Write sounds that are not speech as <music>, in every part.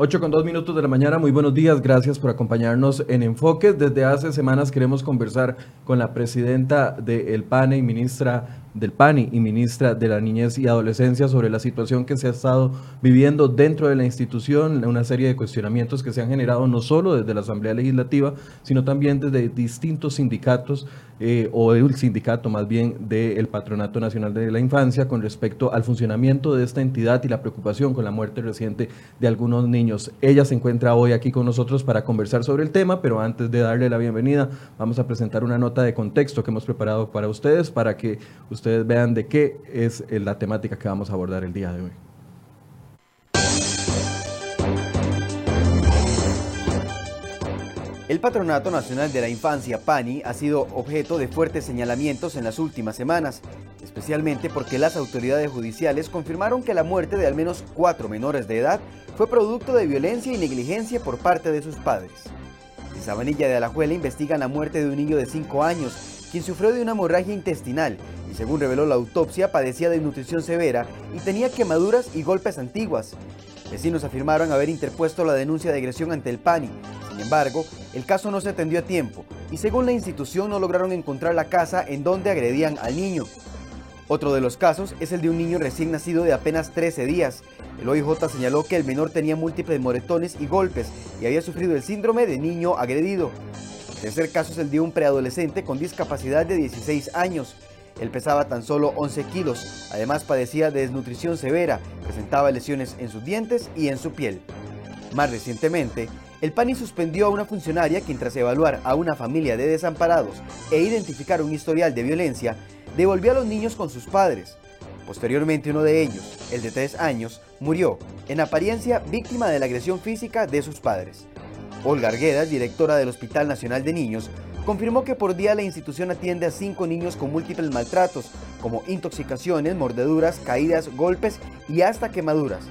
8 con 2 minutos de la mañana, muy buenos días, gracias por acompañarnos en Enfoques. Desde hace semanas queremos conversar con la presidenta del PANE y ministra del PANI y ministra de la Niñez y Adolescencia sobre la situación que se ha estado viviendo dentro de la institución, una serie de cuestionamientos que se han generado no solo desde la Asamblea Legislativa, sino también desde distintos sindicatos eh, o el sindicato más bien del Patronato Nacional de la Infancia con respecto al funcionamiento de esta entidad y la preocupación con la muerte reciente de algunos niños. Ella se encuentra hoy aquí con nosotros para conversar sobre el tema, pero antes de darle la bienvenida, vamos a presentar una nota de contexto que hemos preparado para ustedes para que ustedes vean de qué es eh, la temática que vamos a abordar el día de hoy. El Patronato Nacional de la Infancia, PANI, ha sido objeto de fuertes señalamientos en las últimas semanas, especialmente porque las autoridades judiciales confirmaron que la muerte de al menos cuatro menores de edad fue producto de violencia y negligencia por parte de sus padres. En Sabanilla de Alajuela investigan la muerte de un niño de 5 años, quien sufrió de una hemorragia intestinal según reveló la autopsia padecía de nutrición severa y tenía quemaduras y golpes antiguas. Vecinos afirmaron haber interpuesto la denuncia de agresión ante el PANI, sin embargo, el caso no se atendió a tiempo y según la institución no lograron encontrar la casa en donde agredían al niño. Otro de los casos es el de un niño recién nacido de apenas 13 días. El OIJ señaló que el menor tenía múltiples moretones y golpes y había sufrido el síndrome de niño agredido. El tercer caso es el de un preadolescente con discapacidad de 16 años. Él pesaba tan solo 11 kilos, además padecía de desnutrición severa, presentaba lesiones en sus dientes y en su piel. Más recientemente, el PANI suspendió a una funcionaria quien tras evaluar a una familia de desamparados e identificar un historial de violencia, devolvió a los niños con sus padres. Posteriormente uno de ellos, el de tres años, murió, en apariencia víctima de la agresión física de sus padres. Olga Arguedas, directora del Hospital Nacional de Niños, confirmó que por día la institución atiende a cinco niños con múltiples maltratos, como intoxicaciones, mordeduras, caídas, golpes y hasta quemaduras.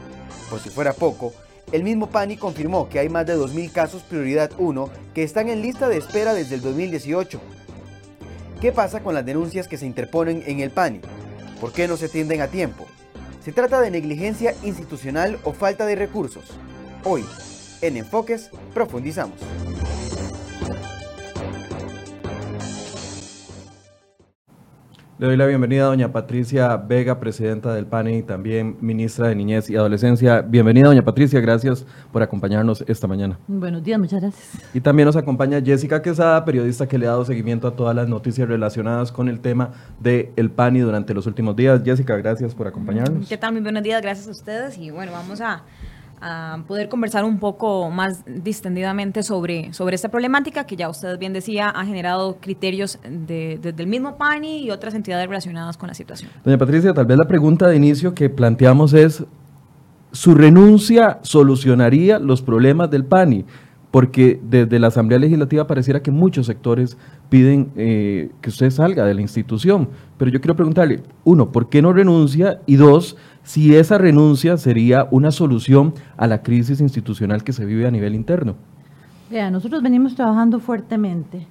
Por si fuera poco, el mismo PANI confirmó que hay más de 2.000 casos prioridad 1 que están en lista de espera desde el 2018. ¿Qué pasa con las denuncias que se interponen en el PANI? ¿Por qué no se atienden a tiempo? ¿Se trata de negligencia institucional o falta de recursos? Hoy, en Enfoques, profundizamos. Le doy la bienvenida a doña Patricia Vega, presidenta del PANI y también ministra de Niñez y Adolescencia. Bienvenida, doña Patricia, gracias por acompañarnos esta mañana. Buenos días, muchas gracias. Y también nos acompaña Jessica Quesada, periodista que le ha dado seguimiento a todas las noticias relacionadas con el tema del el PANI durante los últimos días. Jessica, gracias por acompañarnos. ¿Qué tal? Muy buenos días, gracias a ustedes. Y bueno, vamos a a poder conversar un poco más distendidamente sobre, sobre esta problemática que ya usted bien decía ha generado criterios desde el mismo PANI y otras entidades relacionadas con la situación. Doña Patricia, tal vez la pregunta de inicio que planteamos es, ¿su renuncia solucionaría los problemas del PANI? Porque desde la Asamblea Legislativa pareciera que muchos sectores piden eh, que usted salga de la institución. Pero yo quiero preguntarle, uno, ¿por qué no renuncia? Y dos, si esa renuncia sería una solución a la crisis institucional que se vive a nivel interno. Vea, nosotros venimos trabajando fuertemente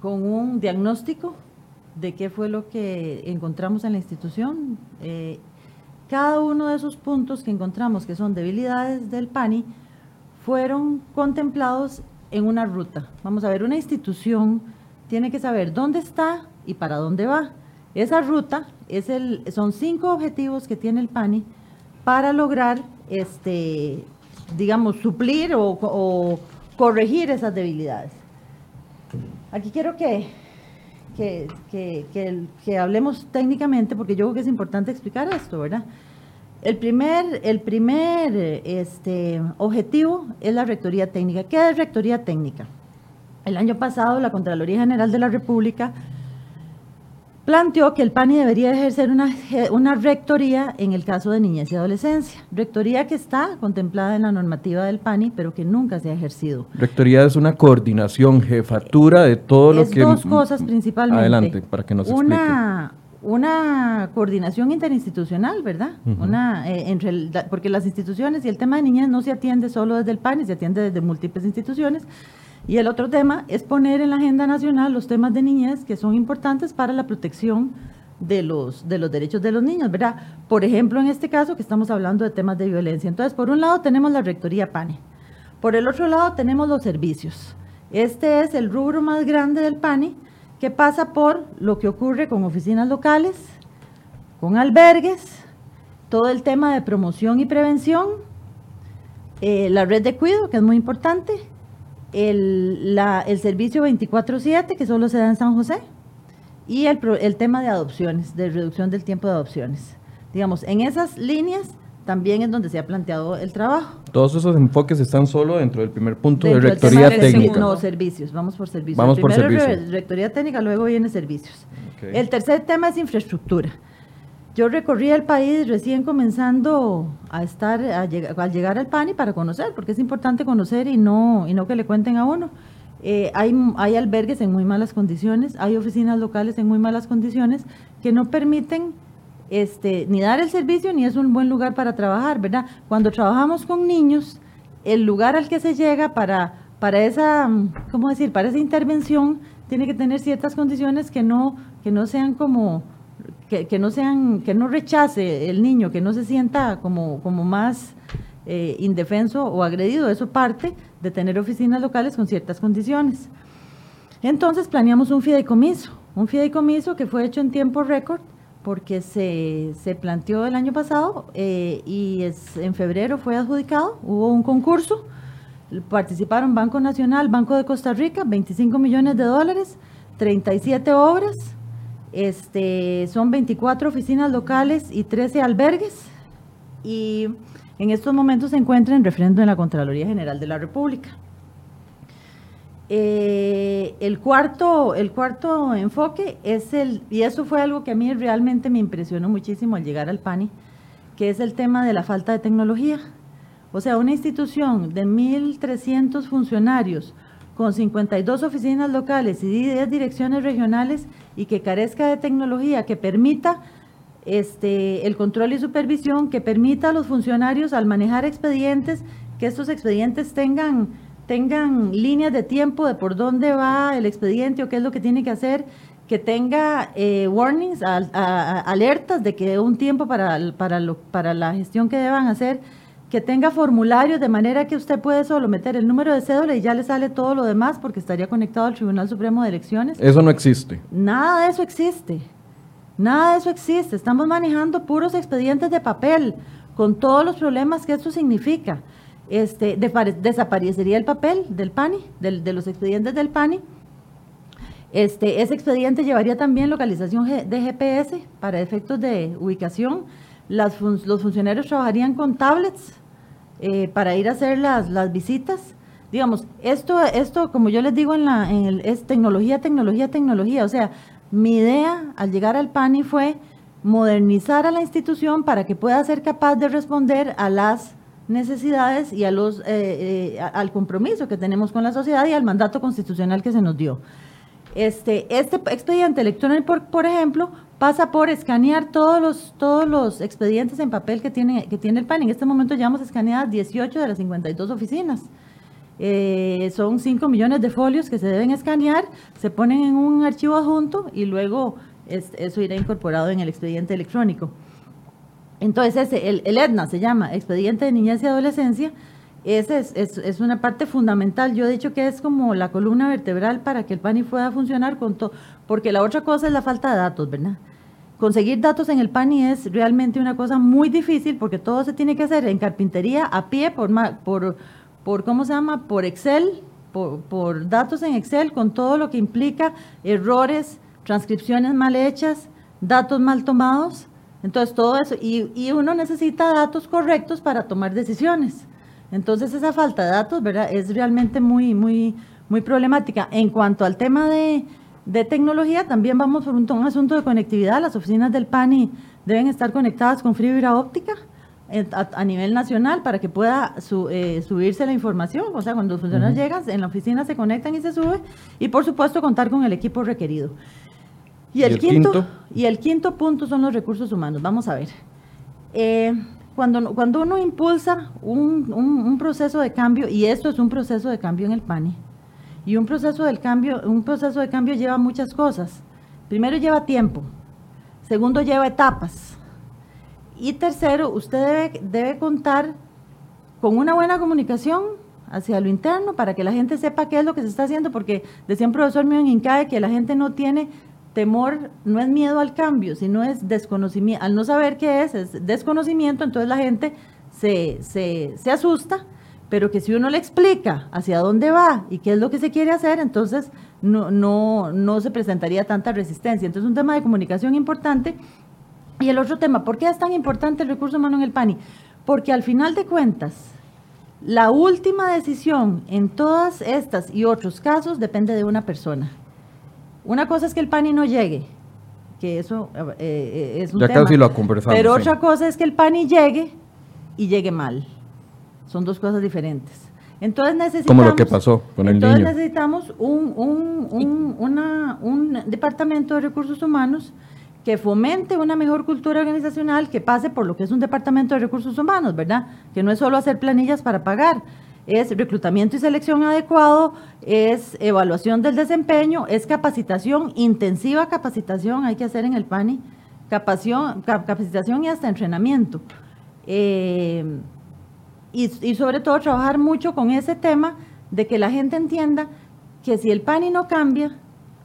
con un diagnóstico de qué fue lo que encontramos en la institución. Eh, cada uno de esos puntos que encontramos que son debilidades del PANI fueron contemplados en una ruta. Vamos a ver, una institución tiene que saber dónde está y para dónde va. Esa ruta es el, son cinco objetivos que tiene el PANI para lograr, este, digamos, suplir o, corregir esas debilidades. Aquí quiero que, que, hablemos técnicamente, porque yo creo que es importante explicar esto, ¿verdad? El primer, el primer este, objetivo es la rectoría técnica. ¿Qué es rectoría técnica? El año pasado la Contraloría General de la República planteó que el PANI debería ejercer una, una, rectoría en el caso de niñez y adolescencia. Rectoría que está contemplada en la normativa del PANI, pero que nunca se ha ejercido. Rectoría es una coordinación, jefatura de todo lo que... dos cosas principalmente. Adelante, para que nos explique. Una, una coordinación interinstitucional, ¿verdad? una, eh, porque las instituciones y el tema de niñez no se atiende solo desde el PANI, se atiende desde múltiples instituciones. Y el otro tema es poner en la agenda nacional los temas de niñez que son importantes para la protección de los, de los derechos de los niños, ¿verdad? Por ejemplo, en este caso que estamos hablando de temas de violencia. Entonces, por un lado tenemos la Rectoría PANE, por el otro lado tenemos los servicios. Este es el rubro más grande del PANI que pasa por lo que ocurre con oficinas locales, con albergues, todo el tema de promoción y prevención, eh, la red de cuidado, que es muy importante, el, el servicio 24-7, que solo se da en San José, y el, el tema de adopciones, de reducción del tiempo de adopciones. Digamos, en esas líneas también es donde se ha planteado el trabajo. Todos esos enfoques están solo dentro del primer punto de rectoría técnica. No, servicios, vamos por servicios. Vamos Primero por servicios. rectoría técnica, luego viene servicios. El tercer tema es infraestructura. Yo recorrí el país recién comenzando a estar, a al llegar al PANI para conocer, porque es importante conocer y no, y no que le cuenten a uno. Eh, hay, hay albergues en muy malas condiciones, hay oficinas locales en muy malas condiciones que no permiten este, ni dar el servicio ni es un buen lugar para trabajar, ¿verdad? Cuando trabajamos con niños, el lugar al que se llega para, para esa, ¿cómo decir? Para esa intervención tiene que tener ciertas condiciones que no, que no sean como que, no sean, que no rechace el niño, que no se sienta como, como más eh, indefenso o agredido. Eso parte de tener oficinas locales con ciertas condiciones. Entonces planeamos un fideicomiso, un fideicomiso que fue hecho en tiempo récord porque se, se planteó el año pasado eh, y es, en febrero fue adjudicado, hubo un concurso, participaron Banco Nacional, Banco de Costa Rica, 25 millones de dólares, 37 obras, este, son 24 oficinas locales y 13 albergues. Y en estos momentos se encuentra en referendo en la Contraloría General de la República. Eh, el, cuarto, el cuarto enfoque es el, y eso fue algo que a mí realmente me impresionó muchísimo al llegar al PANI, que es el tema de la falta de tecnología. O sea, una institución de 1.300 funcionarios, con 52 oficinas locales y 10 direcciones regionales y que carezca de tecnología que permita este, el control y supervisión, que permita a los funcionarios al manejar expedientes, que estos expedientes tengan, tengan líneas de tiempo de por dónde va el expediente o qué es lo que tiene que hacer, que tenga eh, warnings, alertas de que un tiempo para, para, para la gestión que deban hacer que tenga formularios de manera que usted puede solo meter el número de cédula y ya le sale todo lo demás porque estaría conectado al Tribunal Supremo de Elecciones. Eso no existe. Nada de eso existe. Nada de eso existe. Estamos manejando puros expedientes de papel con todos los problemas que esto significa. Este, desaparecería el papel del PANI, de los expedientes del PANI. Este, ese expediente llevaría también localización de GPS para efectos de ubicación. Las los funcionarios trabajarían con tablets eh, para ir a hacer las, las visitas. Digamos, esto, esto, como yo les digo, en la, en el, es tecnología, tecnología, tecnología. O sea, mi idea al llegar al PANI fue modernizar a la institución para que pueda ser capaz de responder a las necesidades y a los, eh, eh, al compromiso que tenemos con la sociedad y al mandato constitucional que se nos dio. Este, este expediente electrónico, por, por, ejemplo, pasa por escanear todos los, todos los expedientes en papel que tiene, que tiene el PAN. En este momento ya hemos escaneado 18 de las 52 oficinas. Eh, son 5 millones de folios que se deben escanear, se ponen en un archivo adjunto y luego eso irá incorporado en el expediente electrónico. Entonces, ese, el, el EDNA se llama Expediente de Niñez y Adolescencia, esa es, es, una parte fundamental. Yo he dicho que es como la columna vertebral para que el PANI pueda funcionar con todo, porque la otra cosa es la falta de datos, ¿verdad? Conseguir datos en el PANI es realmente una cosa muy difícil porque todo se tiene que hacer en carpintería, a pie, por, por, por ¿cómo se llama? Por Excel, por, por datos en Excel, con todo lo que implica errores, transcripciones mal hechas, datos mal tomados. Entonces, todo eso, y, y uno necesita datos correctos para tomar decisiones. Entonces esa falta de datos, ¿verdad? Es realmente muy, muy, muy problemática. En cuanto al tema de, tecnología, también vamos por un, asunto de conectividad. Las oficinas del PANI deben estar conectadas con fibra óptica a, nivel nacional para que pueda eh, subirse la información. O sea, cuando los funcionarios llegan, en la oficina se conectan y se sube. Y por supuesto, contar con el equipo requerido. Y el, quinto, y el quinto punto son los recursos humanos. Vamos a ver. Eh, cuando, cuando uno impulsa un, proceso de cambio, y esto es un proceso de cambio en el PANI, y un proceso, del cambio, un proceso de cambio lleva muchas cosas. Primero lleva tiempo. Segundo, lleva etapas. Y tercero, usted debe, debe contar con una buena comunicación hacia lo interno para que la gente sepa qué es lo que se está haciendo, porque decía un profesor mío en INCAE que la gente no tiene temor, no es miedo al cambio, sino es desconocimiento. Al no saber qué es, es desconocimiento, entonces la gente se, se, se asusta, pero que si uno le explica hacia dónde va y qué es lo que se quiere hacer, entonces no, no, no se presentaría tanta resistencia. Entonces es un tema de comunicación importante. Y el otro tema, ¿por qué es tan importante el recurso humano en el PANI? Porque al final de cuentas, la última decisión en todas estas y otros casos depende de una persona. Una cosa es que el PANI no llegue, que eso eh, eh, es un ya tema. casi lo conversamos. Pero sí. otra cosa es que el PANI llegue y llegue mal. Son dos cosas diferentes. Entonces necesitamos... Como lo que pasó con el entonces niño. necesitamos un, un, un, una- un departamento de recursos humanos que fomente una mejor cultura organizacional, que pase por lo que es un departamento de recursos humanos, ¿verdad? Que no es solo hacer planillas para pagar, es reclutamiento y selección adecuado, es evaluación del desempeño, es capacitación, intensiva capacitación hay que hacer en el PANI, capacitación, cap- capacitación y hasta entrenamiento. Eh, y, y sobre todo trabajar mucho con ese tema de que la gente entienda que si el PANI no cambia,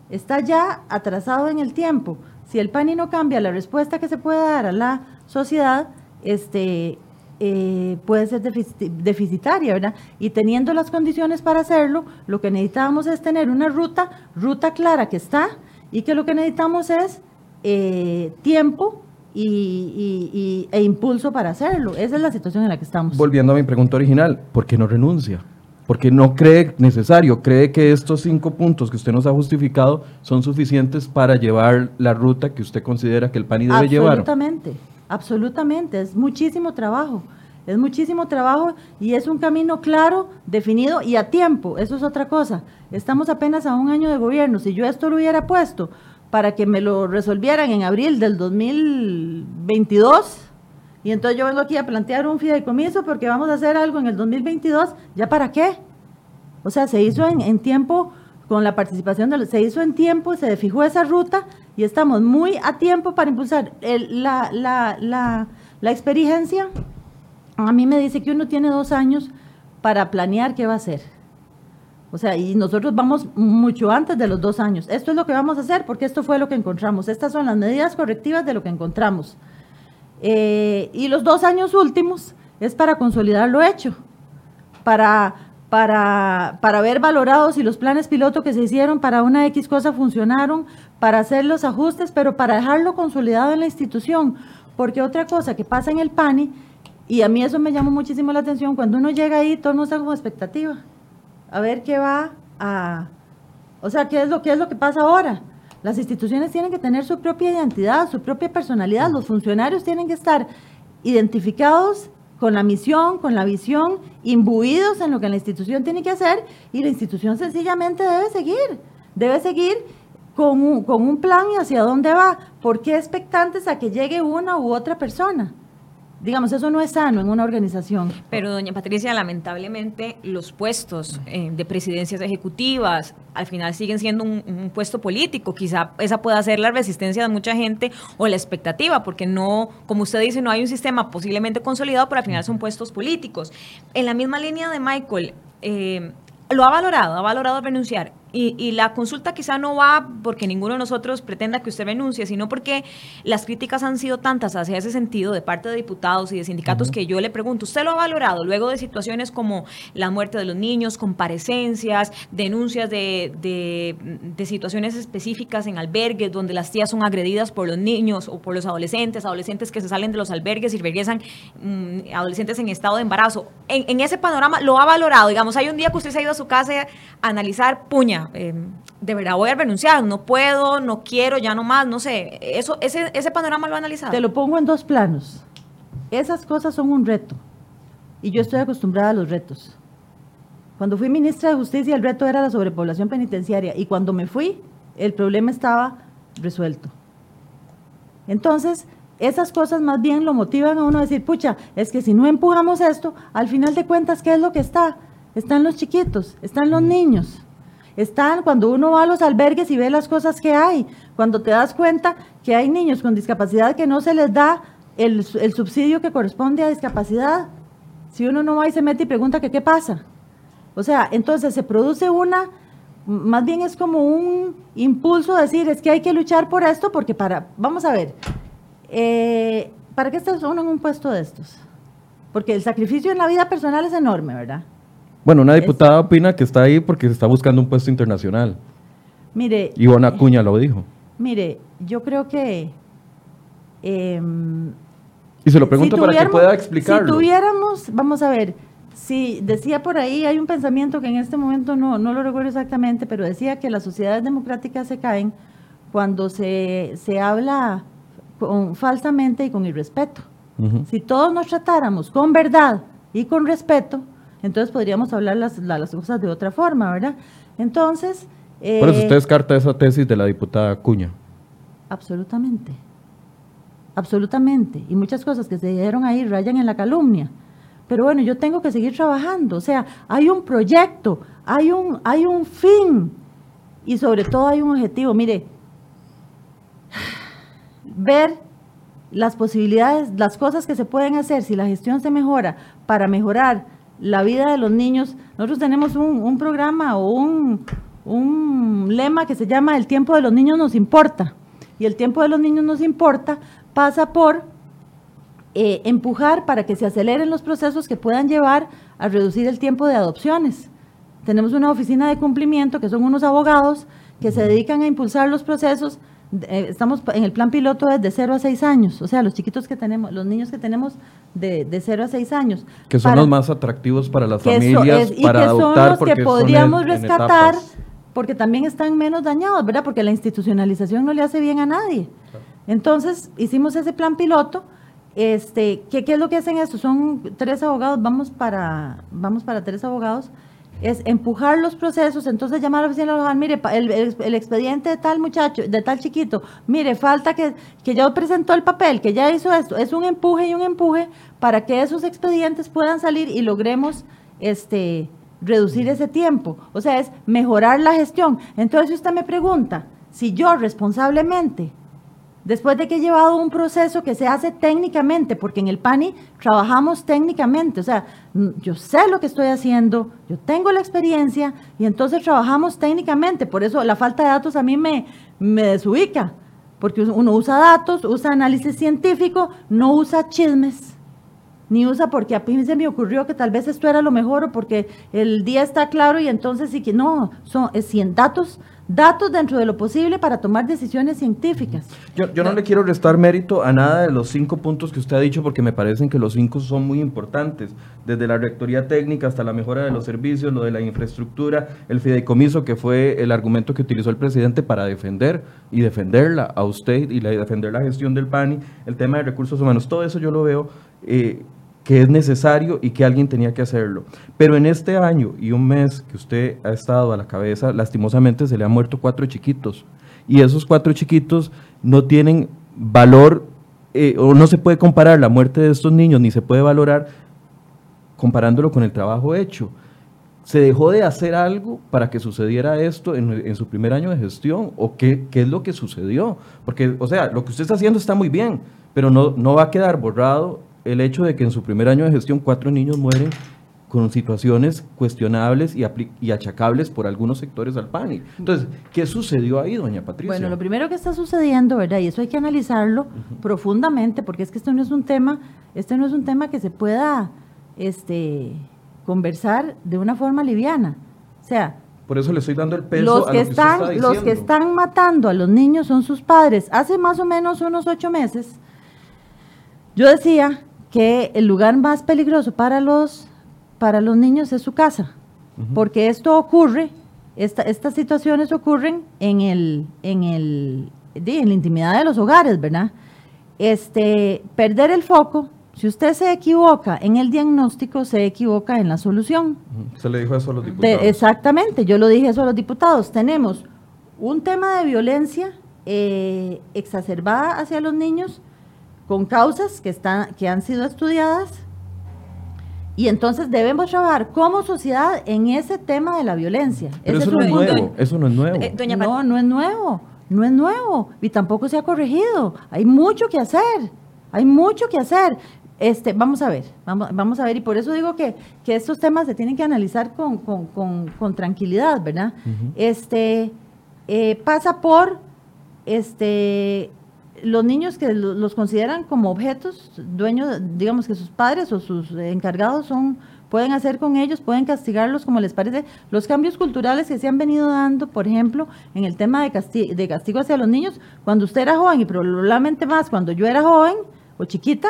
está ya atrasado en el tiempo. Si el PANI no cambia, la respuesta que se puede dar a la sociedad este, eh, puede ser defici- deficitaria, ¿verdad? Y teniendo las condiciones para hacerlo, lo que necesitamos es tener una ruta, ruta clara que está, y que lo que necesitamos es eh, tiempo y, e impulso para hacerlo. Esa es la situación en la que estamos. Volviendo a mi pregunta original, ¿por qué no renuncia? Porque no cree necesario, cree que estos cinco puntos que usted nos ha justificado son suficientes para llevar la ruta que usted considera que el PANI debe llevar. Absolutamente, absolutamente, es muchísimo trabajo, es muchísimo trabajo y es un camino claro, definido y a tiempo, eso es otra cosa. Estamos apenas a un año de gobierno, si yo esto lo hubiera puesto para que me lo resolvieran en abril del 2022, y entonces yo vengo aquí a plantear un fideicomiso porque vamos a hacer algo en el 2022, ¿ya para qué? O sea, se hizo en, tiempo, con la participación de los, se hizo en tiempo, se fijó esa ruta y estamos muy a tiempo para impulsar. El- la, la, la, la experiencia a mí me dice que uno tiene dos años para planear qué va a hacer. O sea, y nosotros vamos mucho antes de los dos años. Esto es lo que vamos a hacer porque esto fue lo que encontramos. Estas son las medidas correctivas de lo que encontramos. Eh, y los dos años últimos es para consolidar lo hecho, para, para, para ver valorados si los planes piloto que se hicieron para una X cosa funcionaron, para hacer los ajustes, pero para dejarlo consolidado en la institución. Porque otra cosa que pasa en el PANI, y a mí eso me llamó muchísimo la atención, cuando uno llega ahí, todo el mundo está como expectativa, a ver qué va a... O sea, ¿qué es lo, qué es lo que pasa ahora? Las instituciones tienen que tener su propia identidad, su propia personalidad. Los funcionarios tienen que estar identificados con la misión, con la visión, imbuidos en lo que la institución tiene que hacer y la institución sencillamente debe seguir. Debe seguir con un, con un plan y hacia dónde va. ¿Por qué expectantes a que llegue una u otra persona? Digamos, eso no es sano en una organización. Pero, doña Patricia, lamentablemente los puestos eh, de presidencias ejecutivas al final siguen siendo un, puesto político. Quizá esa pueda ser la resistencia de mucha gente o la expectativa, porque no, como usted dice, no hay un sistema posiblemente consolidado, pero al final son puestos políticos. En la misma línea de Michael, eh, lo ha valorado, ha valorado renunciar. Y, y la consulta quizá no va porque ninguno de nosotros pretenda que usted renuncie, sino porque las críticas han sido tantas hacia ese sentido de parte de diputados y de sindicatos que yo le pregunto, ¿usted lo ha valorado luego de situaciones como la muerte de los niños, comparecencias, denuncias de, de, de situaciones específicas en albergues donde las tías son agredidas por los niños o por los adolescentes, adolescentes que se salen de los albergues y regresan, mm, adolescentes en estado de embarazo? En, en ese panorama lo ha valorado, digamos, hay un día que usted se ha ido a su casa a analizar, puña, eh, de verdad voy a renunciar, no puedo, no quiero, ya no más, no sé. Eso, ese, ese panorama lo ha analizado. Te lo pongo en dos planos. Esas cosas son un reto. Y yo estoy acostumbrada a los retos. Cuando fui ministra de Justicia, el reto era la sobrepoblación penitenciaria. Y cuando me fui, el problema estaba resuelto. Entonces, esas cosas más bien lo motivan a uno a decir, pucha, es que si no empujamos esto, al final de cuentas, ¿qué es lo que está? Están los chiquitos, están los niños. Están cuando uno va a los albergues y ve las cosas que hay, cuando te das cuenta que hay niños con discapacidad que no se les da el, subsidio que corresponde a discapacidad. Si uno no va y se mete y pregunta que qué pasa. O sea, entonces se produce una, más bien es como un impulso a decir, es que hay que luchar por esto, porque para, vamos a ver, eh, ¿para qué estás uno en un puesto de estos? Porque el sacrificio en la vida personal es enorme, ¿verdad? Bueno, una diputada opina que está ahí porque se está buscando un puesto internacional. Mire. Ivona Acuña lo dijo. Mire, yo creo que. Em, y se lo pregunto para que pueda explicarlo. Si tuviéramos, vamos a ver, si decía por ahí, hay un pensamiento que en este momento no, no lo recuerdo exactamente, pero decía que las sociedades democráticas se caen cuando se, se habla con, falsamente y con irrespeto. Si todos nos tratáramos con verdad y con respeto, entonces podríamos hablar las, las cosas de otra forma, ¿verdad? Entonces... Eh, Por eso usted descarta esa tesis de la diputada Cuña. Absolutamente. Absolutamente. Y muchas cosas que se dijeron ahí rayan en la calumnia. Pero bueno, yo tengo que seguir trabajando. O sea, hay un proyecto, hay un, hay un fin y sobre todo hay un objetivo. Mire, ver las posibilidades, las cosas que se pueden hacer si la gestión se mejora para mejorar la vida de los niños. Nosotros tenemos un, programa o un, un lema que se llama El tiempo de los niños nos importa. Y el tiempo de los niños nos importa pasa por eh, empujar para que se aceleren los procesos que puedan llevar a reducir el tiempo de adopciones. Tenemos una oficina de cumplimiento que son unos abogados que se dedican a impulsar los procesos eh, estamos en el plan piloto desde 0 a 6 años, o sea, los chiquitos que tenemos, los niños que tenemos de, de 0 a 6 años. Que son los más atractivos para las familias, y para que son los que podríamos rescatar porque también están menos dañados, ¿verdad? Porque la institucionalización no le hace bien a nadie. Entonces, hicimos ese plan piloto. Este, ¿qué, ¿Qué es lo que hacen estos? Son tres abogados, vamos para, vamos para tres abogados es empujar los procesos, entonces llamar a la oficina local, mire, el, expediente de tal muchacho, de tal chiquito, mire, falta que, que ya presentó el papel, que ya hizo esto, es un empuje y un empuje para que esos expedientes puedan salir y logremos este reducir ese tiempo, o sea, es mejorar la gestión. Entonces, usted me pregunta, si yo responsablemente Después de que he llevado un proceso que se hace técnicamente, porque en el PANI trabajamos técnicamente, o sea, yo sé lo que estoy haciendo, yo tengo la experiencia y entonces trabajamos técnicamente. Por eso la falta de datos a mí me, me desubica, porque uno usa datos, usa análisis científico, no usa chismes ni usa porque a mí se me ocurrió que tal vez esto era lo mejor o porque el día está claro y entonces sí que no, son es, datos datos dentro de lo posible para tomar decisiones científicas. Yo, no le quiero restar mérito a nada de los cinco puntos que usted ha dicho porque me parecen que los cinco son muy importantes, desde la rectoría técnica hasta la mejora de los servicios, lo de la infraestructura, el fideicomiso que fue el argumento que utilizó el presidente para defender y defenderla a usted y defender la gestión del PANI, el tema de recursos humanos, todo eso yo lo veo eh, que es necesario y que alguien tenía que hacerlo. Pero en este año y un mes que usted ha estado a la cabeza, lastimosamente se le han muerto cuatro chiquitos. Y esos cuatro chiquitos no tienen valor eh, o no se puede comparar la muerte de estos niños ni se puede valorar comparándolo con el trabajo hecho. ¿Se dejó de hacer algo para que sucediera esto en, su primer año de gestión? ¿O qué, qué, es lo que sucedió? Porque, o sea, lo que usted está haciendo está muy bien, pero no, no va a quedar borrado el hecho de que en su primer año de gestión cuatro niños mueren con situaciones cuestionables y, y, achacables por algunos sectores al PANI. Entonces, ¿qué sucedió ahí, doña Patricia? Bueno, lo primero que está sucediendo, ¿verdad? Y eso hay que analizarlo profundamente, porque es que esto no es un tema, este no es un tema que se pueda este, conversar de una forma liviana. O sea, por eso le estoy dando el peso los que, están, Los que están matando a los niños son sus padres. Hace más o menos unos ocho meses, yo decía que el lugar más peligroso para los, para los niños es su casa, porque esto ocurre, estas situaciones ocurren en, el, en, el, en la intimidad de los hogares, ¿verdad? Este, perder el foco, si usted se equivoca en el diagnóstico, se equivoca en la solución. Se le dijo eso a los diputados. exactamente, yo lo dije eso a los diputados. Tenemos un tema de violencia eh, exacerbada hacia los niños, con causas que, están, que han sido estudiadas Y entonces debemos trabajar como sociedad en ese tema de la violencia. Pero Ese eso no es nuevo, eso no es nuevo. Eh, doña no, Pat- no es nuevo, no es nuevo y tampoco se ha corregido. Hay mucho que hacer, hay mucho que hacer. Este, vamos a ver, vamos, vamos a ver, y por eso digo que, que estos temas se tienen que analizar con, con- con- con tranquilidad, ¿verdad? Este, eh, pasa por este, los niños que lo- los consideran como objetos, dueños, digamos que sus padres o sus encargados son, pueden hacer con ellos, pueden castigarlos como les parece. Los cambios culturales que se han venido dando, por ejemplo, en el tema de, casti- de castigo hacia los niños, cuando usted era joven y probablemente más cuando yo era joven o chiquita,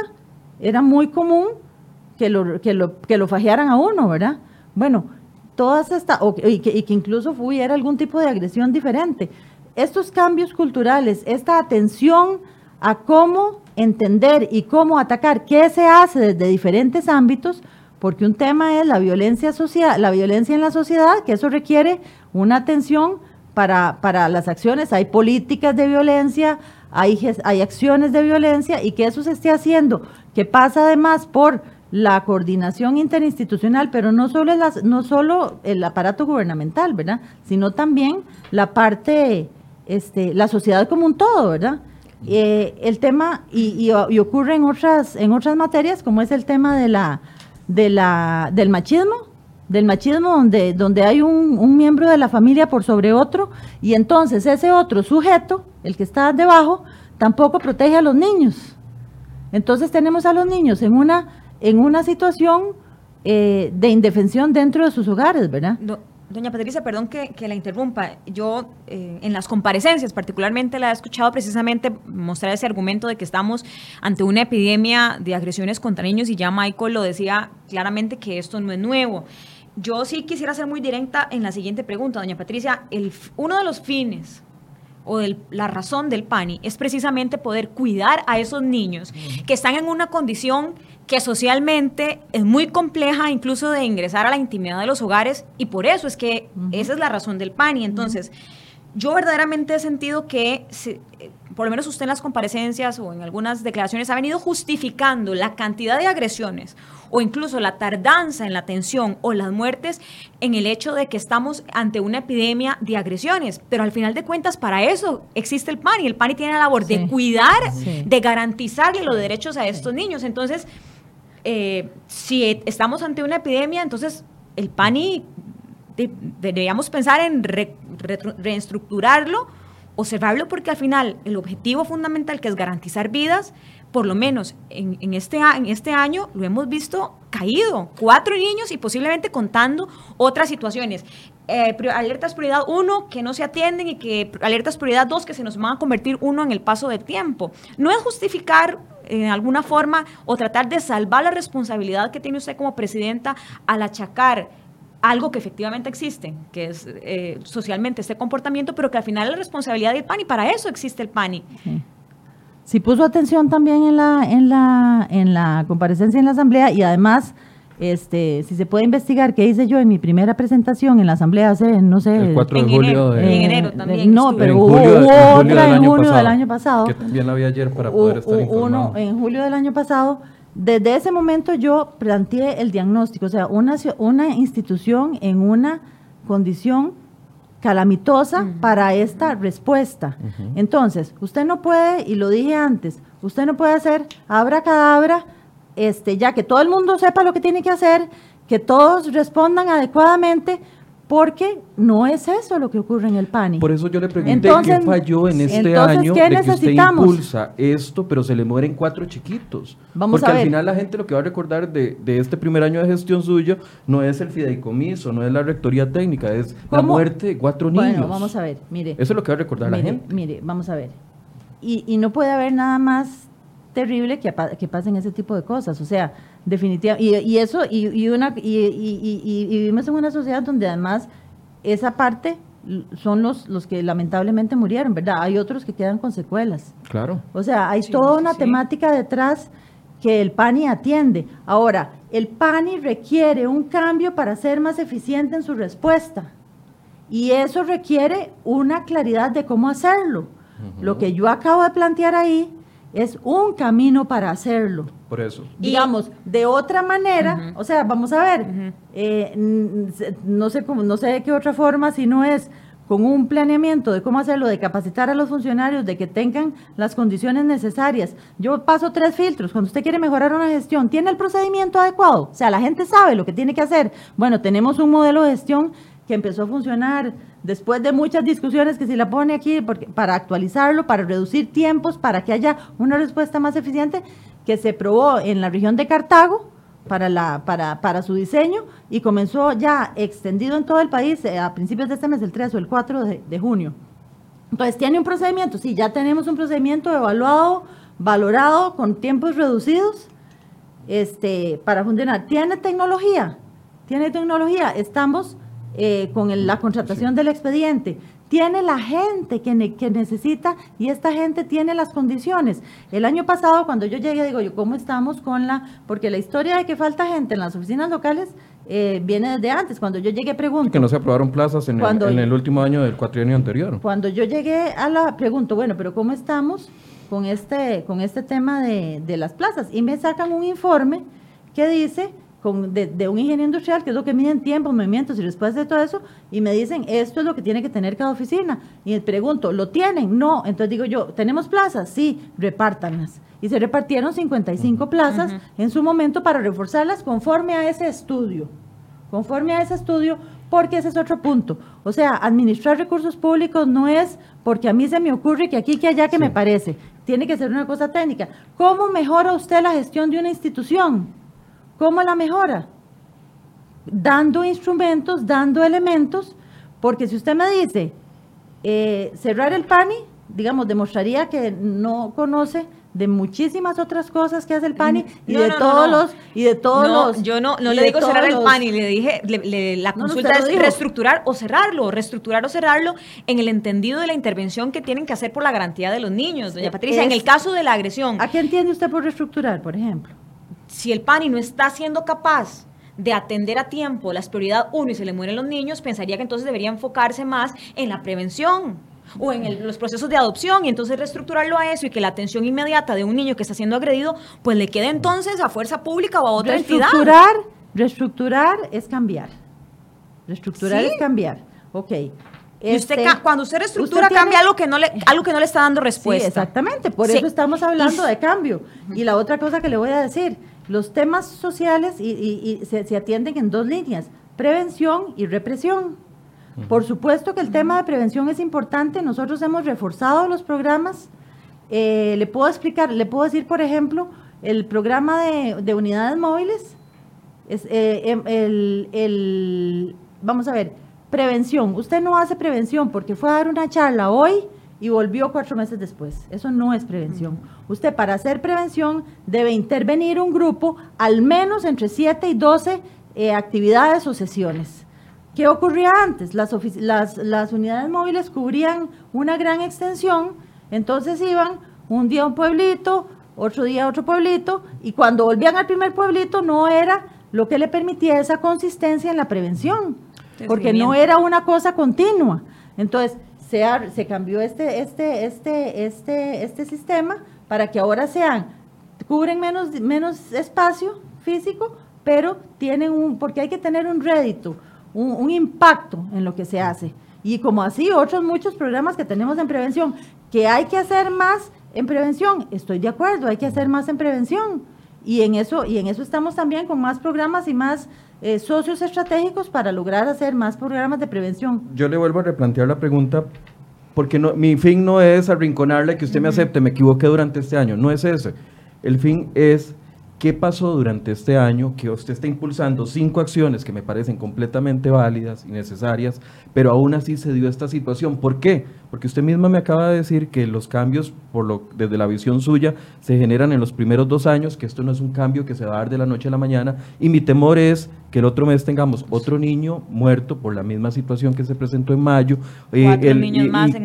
era muy común que lo, que lo, que lo fajearan a uno, ¿verdad? Bueno, todas estas, y, que, y que incluso hubiera algún tipo de agresión diferente. Estos cambios culturales, esta atención a cómo entender y cómo atacar qué se hace desde diferentes ámbitos, porque un tema es la violencia social, la violencia en la sociedad, que eso requiere una atención para, para las acciones, hay políticas de violencia, hay, hay acciones de violencia y que eso se esté haciendo, que pasa además por la coordinación interinstitucional, pero no solo, el, as- no solo el aparato gubernamental, ¿verdad? Sino también la parte, este, la sociedad como un todo, ¿verdad? Eh, el tema, y, y- y ocurre en otras, en otras materias, como es el tema de la, de la, del machismo, del machismo donde, donde hay un, un miembro de la familia por sobre otro, y entonces ese otro sujeto, el que está debajo, tampoco protege a los niños. Entonces tenemos a los niños en una, en una situación eh, de indefensión dentro de sus hogares, ¿verdad? Do- Doña Patricia, perdón que, que la interrumpa. Yo eh, en las comparecencias particularmente la he escuchado precisamente mostrar ese argumento de que estamos ante una epidemia de agresiones contra niños y ya Michael lo decía claramente que esto no es nuevo. Yo sí quisiera ser muy directa en la siguiente pregunta, doña Patricia. El, uno de los fines o la razón del PANI es precisamente poder cuidar a esos niños que están en una condición que socialmente es muy compleja incluso de ingresar a la intimidad de los hogares y por eso es que esa es la razón del PANI. Entonces, yo verdaderamente he sentido que, se- eh, por lo menos usted en las comparecencias o en algunas declaraciones, ha venido justificando la cantidad de agresiones o incluso la tardanza en la atención o las muertes en el hecho de que estamos ante una epidemia de agresiones. Pero al final de cuentas, para eso existe el PANI. El PANI tiene la labor de cuidar, Sí. de garantizarle los derechos a estos niños. Entonces, eh, si estamos ante una epidemia, entonces el PANI de- deberíamos pensar en re- reestructurarlo o cerrarlo porque al final el objetivo fundamental que es garantizar vidas, por lo menos en, este, en este año lo hemos visto caído. Cuatro niños y posiblemente contando otras situaciones. Eh, alertas prioridad 1 que no se atienden y que alertas prioridad 2 que se nos van a convertir uno en el paso del tiempo. No es justificar en alguna forma o tratar de salvar la responsabilidad que tiene usted como presidenta al achacar algo que efectivamente existe, que es eh, socialmente este comportamiento, pero que al final es la responsabilidad del PANI, para eso existe el PANI. Sí puso atención también en la, en la, en la comparecencia en la asamblea y además, este, si se puede investigar qué hice yo en mi primera presentación en la asamblea hace, no sé, El 4 de En julio enero, de- en enero también no, pero hubo, julio de- hubo en julio otra del en año julio del año pasado. Que también la vi ayer para poder estar informado. uno en julio del año pasado. Desde ese momento yo planteé el diagnóstico, o sea, una, una institución en una condición calamitosa para esta respuesta. Entonces, usted no puede, y lo dije antes, usted no puede hacer abracadabra, este, ya que todo el mundo sepa lo que tiene que hacer, que todos respondan adecuadamente, porque no es eso lo que ocurre en el PANI. Por eso yo le pregunté Entonces- qué falló en este entonces, año ¿qué de que usted impulsa esto, pero se le mueren cuatro chiquitos. Vamos Porque a al ver. final la gente lo que va a recordar de, de este primer año de gestión suyo no es el fideicomiso, no es la rectoría técnica, es la muerte de cuatro niños. Bueno, vamos a ver, mire. Eso es lo que va a recordar la gente. Mire, vamos a ver. Y, y no puede haber nada más terrible que, que pasen ese tipo de cosas. O sea, definitivamente. Y, y eso, y, y una, y, y- y- y- y vivimos en una sociedad donde además esa parte son los, los que lamentablemente murieron, ¿verdad? Hay otros que quedan con secuelas. Claro. O sea, hay Sí, toda una sí. temática detrás que el PANI atiende. Ahora, el PANI requiere un cambio para ser más eficiente en su respuesta. Y eso requiere una claridad de cómo hacerlo. Lo que yo acabo de plantear ahí es un camino para hacerlo. Por eso. Digamos, de otra manera, o sea, vamos a ver, eh, no sé cómo, no sé de qué otra forma, si no es con un planeamiento de cómo hacerlo, de capacitar a los funcionarios, de que tengan las condiciones necesarias. Yo paso tres filtros. Cuando usted quiere mejorar una gestión, ¿tiene el procedimiento adecuado? O sea, la gente sabe lo que tiene que hacer. Bueno, tenemos un modelo de gestión que empezó a funcionar después de muchas discusiones que se la pone aquí para actualizarlo, para reducir tiempos, para que haya una respuesta más eficiente, que se probó en la región de Cartago, para, la, para, para su diseño y comenzó ya extendido en todo el país eh, a principios de este mes, el 3 o el 4 de, junio. Entonces, ¿tiene un procedimiento? Sí, ya tenemos un procedimiento evaluado, valorado, con tiempos reducidos este, para funcionar. ¿Tiene tecnología? ¿Tiene tecnología? Estamos eh, con la contratación del expediente tiene la gente que, que, necesita y esta gente tiene las condiciones. El año pasado, cuando yo llegué, digo yo, ¿cómo estamos con la...? Porque la historia de que falta gente en las oficinas locales eh, viene desde antes. Cuando yo llegué, pregunto... Que no se aprobaron plazas en, el, en el, último año del cuatrienio anterior. Cuando yo llegué a la... Pregunto, bueno, pero ¿cómo estamos con este, con este tema de, de las plazas? Y me sacan un informe que dice de, un ingeniero industrial, que es lo que miden tiempo, movimientos y después de todo eso, y me dicen, esto es lo que tiene que tener cada oficina. Y me pregunto, ¿lo tienen? No. Entonces digo yo, ¿tenemos plazas? Sí, repártanlas. Y se repartieron 55 plazas en su momento para reforzarlas conforme a ese estudio. Conforme a ese estudio, porque ese es otro punto. O sea, administrar recursos públicos no es porque a mí se me ocurre que aquí, que allá, que me parece. Tiene que ser una cosa técnica. ¿Cómo mejora usted la gestión de una institución? ¿Cómo la mejora? Dando instrumentos, dando elementos, porque si usted me dice eh, cerrar el PANI, digamos, demostraría que no conoce de muchísimas otras cosas que hace el PANI y, de todos los y de todos los yo no no le digo cerrar el PANI le dije la consulta es reestructurar o cerrarlo reestructurar o cerrarlo en el entendido de la intervención que tienen que hacer por la garantía de los niños doña Patricia. En el caso de la agresión. ¿a qué entiende usted por reestructurar por ejemplo si el PANI no está siendo capaz de atender a tiempo las prioridad uno y se le mueren los niños, pensaría que entonces debería enfocarse más en la prevención o en los procesos de adopción y entonces reestructurarlo a eso y que la atención inmediata de un niño que está siendo agredido, pues le quede entonces a fuerza pública o a otra entidad. Reestructurar, reestructurar es cambiar. Reestructurar es cambiar. Ok. Y usted, este, cuando usted reestructura, cambia algo que, no le, algo que no le está dando respuesta. Sí, exactamente. Por eso estamos hablando de cambio. Y la otra cosa que le voy a decir, los temas sociales y, se, atienden en dos líneas, prevención y represión. Por supuesto que el tema de prevención es importante, nosotros hemos reforzado los programas, eh, le puedo explicar, le puedo decir, por ejemplo, el programa de, unidades móviles, es, eh, em, el, vamos a ver, prevención, usted no hace prevención porque fue a dar una charla hoy y volvió cuatro meses después. Eso no es prevención. Usted para hacer prevención debe intervenir un grupo al menos entre 7 y 12 eh, actividades o sesiones. ¿Qué ocurría antes? Las, las, las unidades móviles cubrían una gran extensión, entonces iban un día a un pueblito, otro día a otro pueblito, y cuando volvían al primer pueblito no era lo que le permitía esa consistencia en la prevención, porque no era una cosa continua. Entonces, se, cambió este, este, este, este, este sistema para que ahora sean, cubren menos, menos espacio físico, pero tienen un, porque hay que tener un rédito, un, impacto en lo que se hace. Y como así, otros muchos programas que tenemos en prevención, que hay que hacer más en prevención, estoy de acuerdo, hay que hacer más en prevención. Y en eso, y en eso estamos también con más programas y más eh, socios estratégicos para lograr hacer más programas de prevención. Yo le vuelvo a replantear la pregunta porque no, mi fin no es arrinconarle que usted me acepte, me equivoqué durante este año, no es ese. El fin es ¿Qué pasó durante este año que usted está impulsando cinco acciones que me parecen completamente válidas y necesarias, pero aún así se dio esta situación? ¿Por qué? Porque usted misma me acaba de decir que los cambios, por lo, desde la visión suya, se generan en los primeros dos años, que esto no es un cambio que se va a dar de la noche a la mañana, y mi temor es que el otro mes tengamos otro niño muerto por la misma situación que se presentó en mayo, eh,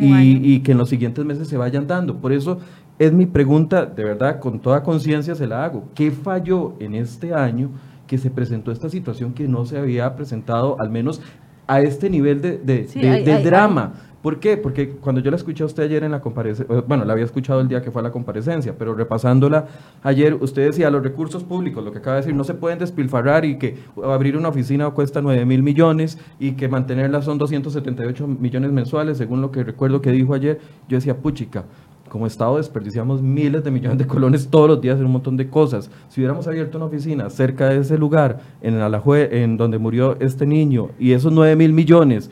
y, y que en los siguientes meses se vayan dando. Por eso es mi pregunta, de verdad, con toda conciencia se la hago. ¿Qué falló en este año que se presentó esta situación que no se había presentado, al menos a este nivel de, drama? ¿Por qué? Porque cuando yo la escuché a usted ayer en la comparecencia, bueno, la había escuchado el día que fue a la comparecencia, pero repasándola ayer, usted decía, los recursos públicos, lo que acaba de decir, no se pueden despilfarrar y que abrir una oficina cuesta 9 mil millones y que mantenerla son 278 millones mensuales, según lo que recuerdo que dijo ayer. Yo decía, puchica, como Estado desperdiciamos miles de millones de colones todos los días en un montón de cosas. Si hubiéramos abierto una oficina cerca de ese lugar, en Alajue, en donde murió este niño, y esos 9 mil millones,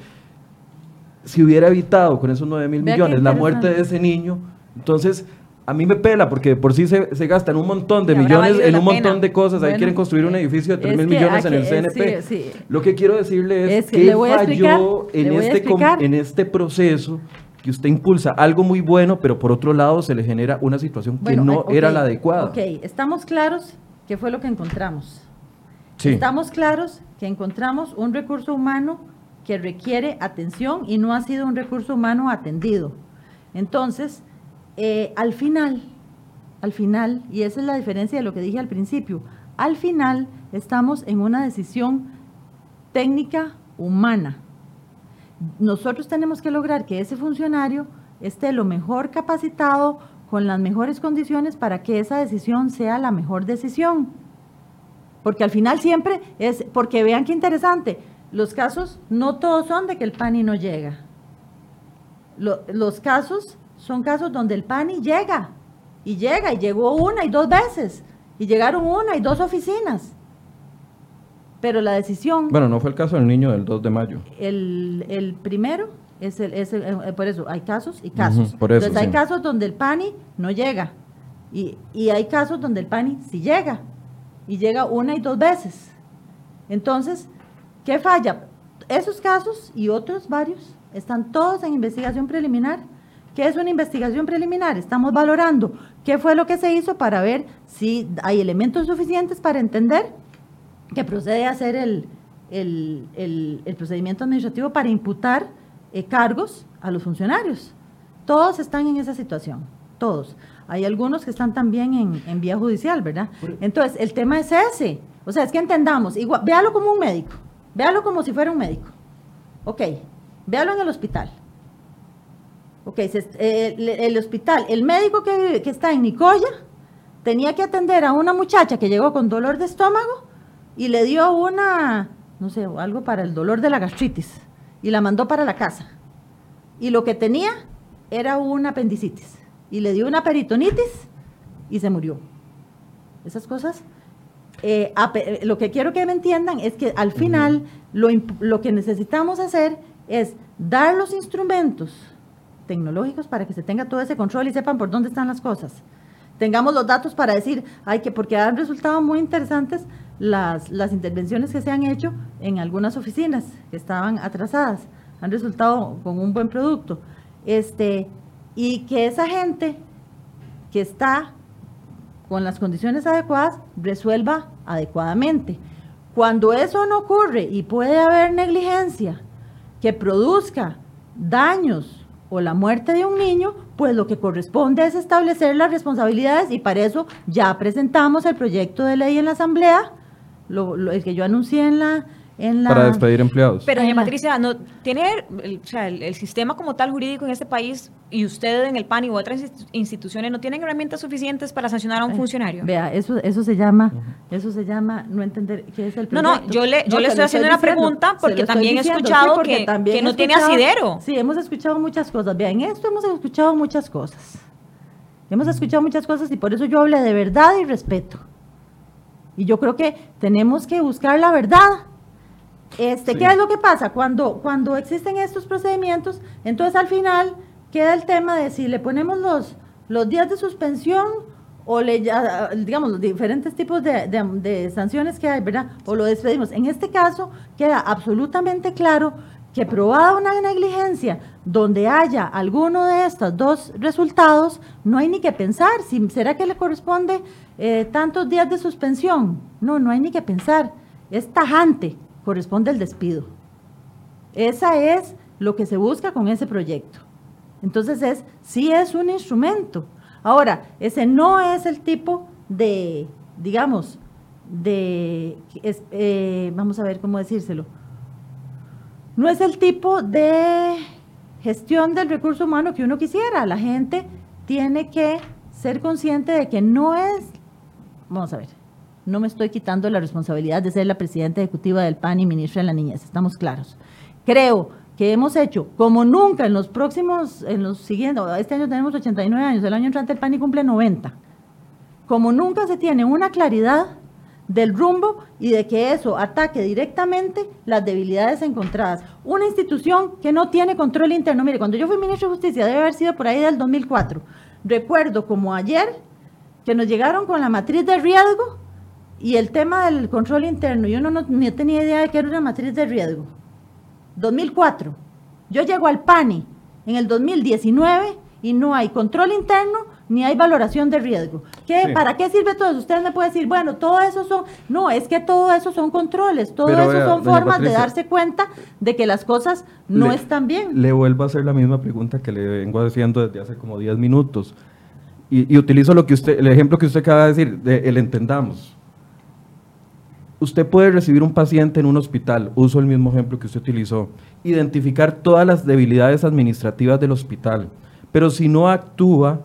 si hubiera evitado con esos 9 mil millones la muerte de ese niño, entonces a mí me pela porque por sí se, se gastan un montón de millones en un montón de cosas. Ahí quieren construir un edificio de 3 mil millones en el CNP. Lo que quiero decirle es, que, falló en este, en este proceso que usted impulsa algo muy bueno, pero por otro lado se le genera una situación que no era la adecuada. Ok, estamos claros qué fue lo que encontramos. Estamos claros que encontramos un recurso humano que requiere atención y no ha sido un recurso humano atendido. Entonces, eh, al final, al final, y esa es la diferencia de lo que dije al principio, al final estamos en una decisión técnica humana. Nosotros tenemos que lograr que ese funcionario esté lo mejor capacitado, con las mejores condiciones para que esa decisión sea la mejor decisión. Porque al final siempre es, porque vean qué interesante, los casos no todos son de que el PANI no llega. los casos son casos donde el PANI llega y llega y llegó una y dos veces y llegaron una y dos oficinas. Pero la decisión... Bueno, no fue el caso del niño del 2 de mayo. El, primero es el, es eh, por eso hay casos y casos. Entonces hay casos donde el PANI no llega y, y hay casos donde el PANI sí llega y llega una y dos veces. Entonces, ¿Qué falla? Esos casos y otros varios están todos en investigación preliminar. ¿Qué es una investigación preliminar? Estamos valorando qué fue lo que se hizo para ver si hay elementos suficientes para entender que procede a hacer el, procedimiento administrativo para imputar eh, cargos a los funcionarios. Todos están en esa situación, todos. Hay algunos que están también en, en vía judicial, ¿verdad? Entonces, el tema es ese. O sea, es que entendamos, igual, véalo como un médico. Véalo como si fuera un médico. Ok, véalo en el hospital. Ok, eh, el, hospital, el médico que, que está en Nicoya tenía que atender a una muchacha que llegó con dolor de estómago y le dio una, no sé, algo para el dolor de la gastritis y la mandó para la casa. Y lo que tenía era una apendicitis y le dio una peritonitis y se murió. Esas cosas eh, lo que quiero que me entiendan es que al final lo, que necesitamos hacer es dar los instrumentos tecnológicos para que se tenga todo ese control y sepan por dónde están las cosas. Tengamos los datos para decir, hay que, porque han resultado muy interesantes las, las intervenciones que se han hecho en algunas oficinas que estaban atrasadas, han resultado con un buen producto. Este, y que esa gente que está con las condiciones adecuadas, resuelva adecuadamente. Cuando eso no ocurre y puede haber negligencia que produzca daños o la muerte de un niño, pues lo que corresponde es establecer las responsabilidades y para eso ya presentamos el proyecto de ley en la Asamblea, el que yo anuncié en la, para despedir empleados. Pero, doña Patricia, no, ¿tiene el, o sea, el, sistema como tal jurídico en este país y usted en el PAN y otras instituciones no tienen herramientas suficientes para sancionar a un funcionario? Vea, eso, eso se llama, eso se llama no entender qué es el proyecto. No, no, yo le, yo le estoy haciendo una pregunta porque también he escuchado que, que, no tiene asidero. Sí, hemos escuchado muchas cosas. Vea, en esto hemos escuchado muchas cosas. Hemos escuchado muchas cosas y por eso yo hablé de verdad y respeto. Y yo creo que tenemos que buscar la verdad este, ¿Qué es lo que pasa? Cuando, cuando existen estos procedimientos, entonces al final queda el tema de si le ponemos los, los días de suspensión o le, digamos, los diferentes tipos de, de, sanciones que hay, ¿verdad? O lo despedimos. En este caso queda absolutamente claro que probada una negligencia donde haya alguno de estos dos resultados, no hay ni que pensar. Si, ¿Será que le corresponde eh, tantos días de suspensión? No, no hay ni que pensar. Es tajante corresponde el despido. Esa es lo que se busca con ese proyecto. Entonces es, sí es un instrumento. Ahora, ese no es el tipo de, digamos, de, eh, vamos a ver cómo decírselo, no es el tipo de gestión del recurso humano que uno quisiera. La gente tiene que ser consciente de que no es, vamos a ver, no me estoy quitando la responsabilidad de ser la presidenta ejecutiva del PAN y ministra de la Niñez, estamos claros. Creo que hemos hecho como nunca en los próximos, en los siguientes, este año tenemos 89 años, el año entrante el PAN cumple 90. Como nunca se tiene una claridad del rumbo y de que eso ataque directamente las debilidades encontradas. Una institución que no tiene control interno. Mire, cuando yo fui ministro de Justicia, debe haber sido por ahí del 2004. Recuerdo como ayer que nos llegaron con la matriz de riesgo y el tema del control interno. Yo no, tenía idea de que era una matriz de riesgo. 2004. Yo llego al PANI en el 2019 y no hay control interno ni hay valoración de riesgo. ¿Qué, ¿Para qué sirve todo eso? Usted me puede decir, bueno, todo eso son, no, es que todo eso son controles, todo eso son formas de darse cuenta de que las cosas no están bien. Le vuelvo a hacer la misma pregunta que le vengo haciendo desde hace como 10 minutos. Y, utilizo lo que usted, el ejemplo que usted acaba de decir, de el entendamos. Usted puede recibir un paciente en un hospital, uso el mismo ejemplo que usted utilizó, identificar todas las debilidades administrativas del hospital, pero si no actúa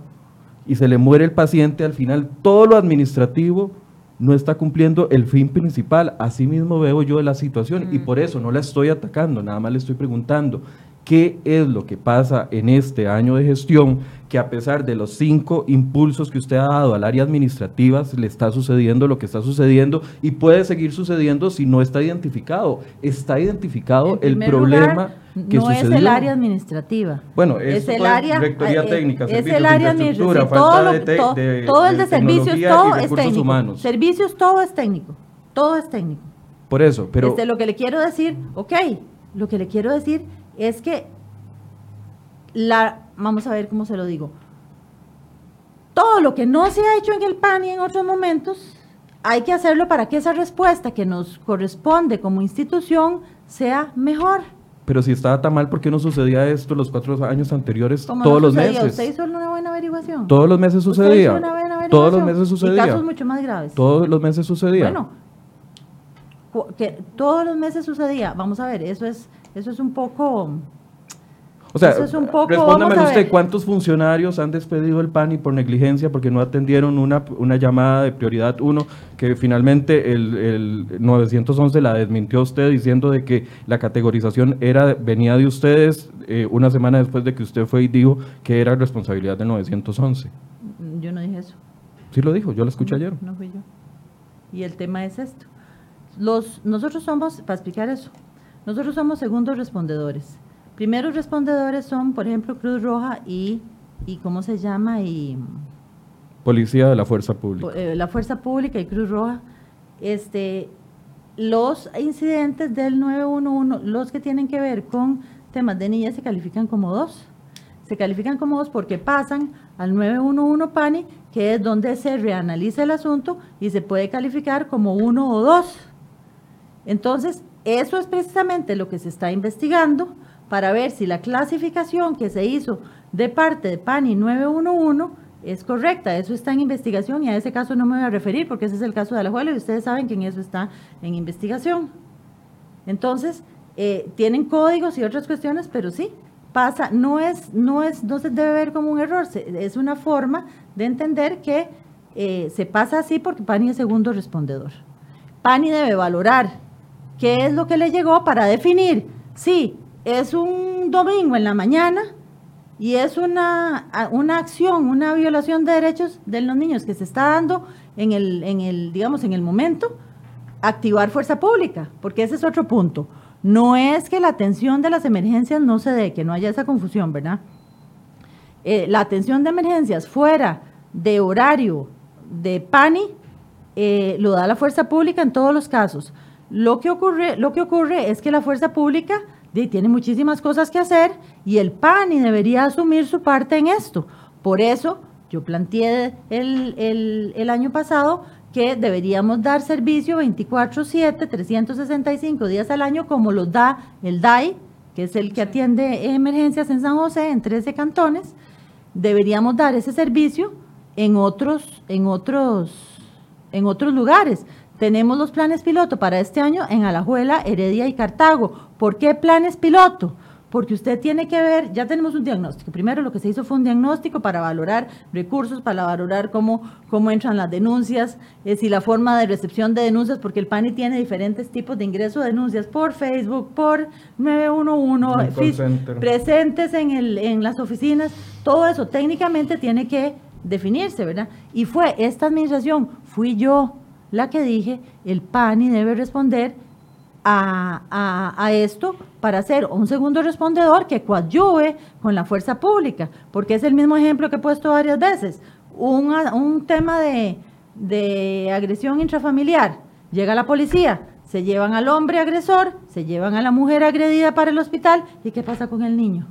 y se le muere el paciente, al final todo lo administrativo no está cumpliendo el fin principal. Así mismo veo yo la situación y mm. por eso no la estoy atacando, nada más le estoy preguntando qué es lo que pasa en este año de gestión que a pesar de los cinco impulsos que usted ha dado al área administrativa, le está sucediendo lo que está sucediendo y puede seguir sucediendo si no está identificado. Está identificado el problema que no es el área administrativa. Bueno, es, el área rectoría eh, técnica, es el área administrativa, todo, de, todo el de, servicios, todo es técnico. Humanos. Servicios, todo es técnico, todo es técnico. Por eso, pero este, lo que le quiero decir, ok, lo que le quiero decir es que la, vamos a ver cómo se lo digo, todo lo que no se ha hecho en el PAN y en otros momentos, hay que hacerlo para que esa respuesta que nos corresponde como institución sea mejor. Pero si estaba tan mal, ¿por qué no sucedía esto los cuatro años anteriores, todos los meses? ¿Usted hizo una buena averiguación? Todos los meses sucedía. Todos los meses sucedía. Y casos mucho más graves. Todos los meses sucedía. Bueno, que todos los meses sucedía. Vamos a ver, eso es, eso es un poco o sea, respóndame usted, ¿cuántos funcionarios han despedido el PANI por negligencia porque no atendieron una, una llamada de prioridad 1 que finalmente el, el, 911 la desmintió usted diciendo de que la categorización era venía de ustedes eh, una semana después de que usted fue y dijo que era responsabilidad del 911? Yo no dije eso. Sí lo dijo, yo lo escuché ayer. No fui yo. Y el tema es esto. Los, nosotros somos, para explicar eso, nosotros somos segundos respondedores. Primeros respondedores son, por ejemplo, Cruz Roja y, y ¿cómo se llama? Y, Policía de la Fuerza Pública. Eh, la Fuerza Pública y Cruz Roja. Este, los incidentes del 911, los que tienen que ver con temas de niñas, se califican como dos. Se califican como dos porque pasan al 911 PANI, que es donde se reanaliza el asunto y se puede calificar como uno o dos. Entonces, eso es precisamente lo que se está investigando para ver si la clasificación que se hizo de parte de PANI 911 es correcta. Eso está en investigación y a ese caso no me voy a referir porque ese es el caso de Alajuela y ustedes saben que en eso está en investigación. Entonces, eh, tienen códigos y otras cuestiones, pero sí, pasa, no es, no es, no se debe ver como un error, es una forma de entender que eh, se pasa así porque PANI es segundo respondedor. PANI debe valorar qué es lo que le llegó para definir si es un domingo en la mañana y es una, una acción, una violación de derechos de los niños que se está dando en el, en el, digamos, en el momento, activar fuerza pública, porque ese es otro punto. No es que la atención de las emergencias no se dé, que no haya esa confusión, ¿verdad? Eh, la atención de emergencias fuera de horario de PANI eh, lo da la fuerza pública en todos los casos. Lo que ocurre, lo que ocurre es que la fuerza pública tiene muchísimas cosas que hacer y el PANI debería asumir su parte en esto. Por eso yo planteé el, el año pasado que deberíamos dar servicio 24/7, 365 días al año, como lo da el DAI, que es el que atiende emergencias en San José, en 13 cantones. Deberíamos dar ese servicio en otros, en otros, en otros lugares. Tenemos los planes piloto para este año en Alajuela, Heredia y Cartago. ¿Por qué planes piloto? porque usted tiene que ver, ya tenemos un diagnóstico. Primero lo que se hizo fue un diagnóstico para valorar recursos, para valorar cómo, cómo entran las denuncias, eh, si la forma de recepción de denuncias, porque el PANI tiene diferentes tipos de ingreso de denuncias por Facebook, por 911, presentes en, el, en las oficinas, todo eso técnicamente tiene que definirse, ¿verdad? Y fue esta administración, fui yo la que dije, el PANI debe responder a, esto para ser un segundo respondedor que coadyuve con la fuerza pública, porque es el mismo ejemplo que he puesto varias veces. Un, un tema de, de agresión intrafamiliar, llega la policía, se llevan al hombre agresor, se llevan a la mujer agredida para el hospital, ¿y qué pasa con el niño?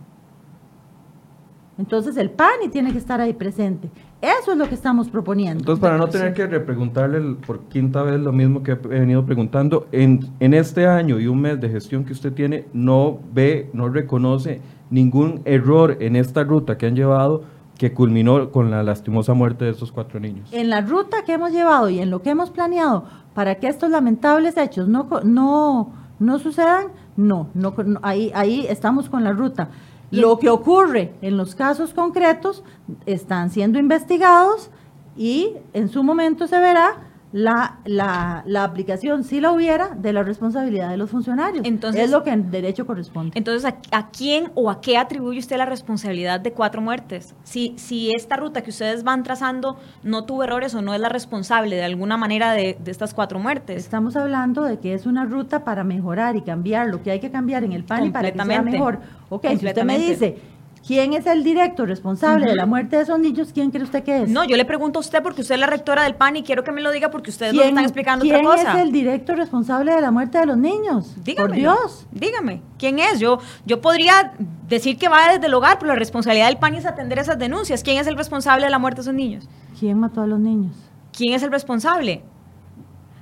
Entonces el PANI tiene que estar ahí presente. Eso es lo que estamos proponiendo. Entonces, para no tener que repreguntarle por quinta vez lo mismo que he venido preguntando, en, en este año y un mes de gestión que usted tiene, no ve, no reconoce ningún error en esta ruta que han llevado que culminó con la lastimosa muerte de estos cuatro niños. En la ruta que hemos llevado y en lo que hemos planeado para que estos lamentables hechos no, no, no sucedan, no, no, ahí, ahí estamos con la ruta. Lo que ocurre en los casos concretos están siendo investigados y en su momento se verá la, la, la, aplicación, si la hubiera, de la responsabilidad de los funcionarios. Entonces, es lo que en derecho corresponde. Entonces, ¿a, quién o a qué atribuye usted la responsabilidad de cuatro muertes? Si, si esta ruta que ustedes van trazando no tuvo errores o no es la responsable de alguna manera de, de estas cuatro muertes. Estamos hablando de que es una ruta para mejorar y cambiar lo que hay que cambiar en el PAN y para que sea mejor. Ok, si usted me dice ¿Quién es el directo responsable de la muerte de esos niños? ¿Quién cree usted que es? No, yo le pregunto a usted porque usted es la rectora del PAN y quiero que me lo diga porque ustedes nos están explicando otra cosa. ¿Quién es el directo responsable de la muerte de los niños? Dígame. Por Dios. Dígame, ¿quién es? Yo, yo podría decir que va desde el hogar, pero la responsabilidad del PAN es atender esas denuncias. ¿Quién es el responsable de la muerte de esos niños? ¿Quién mató a los niños? ¿Quién es el responsable?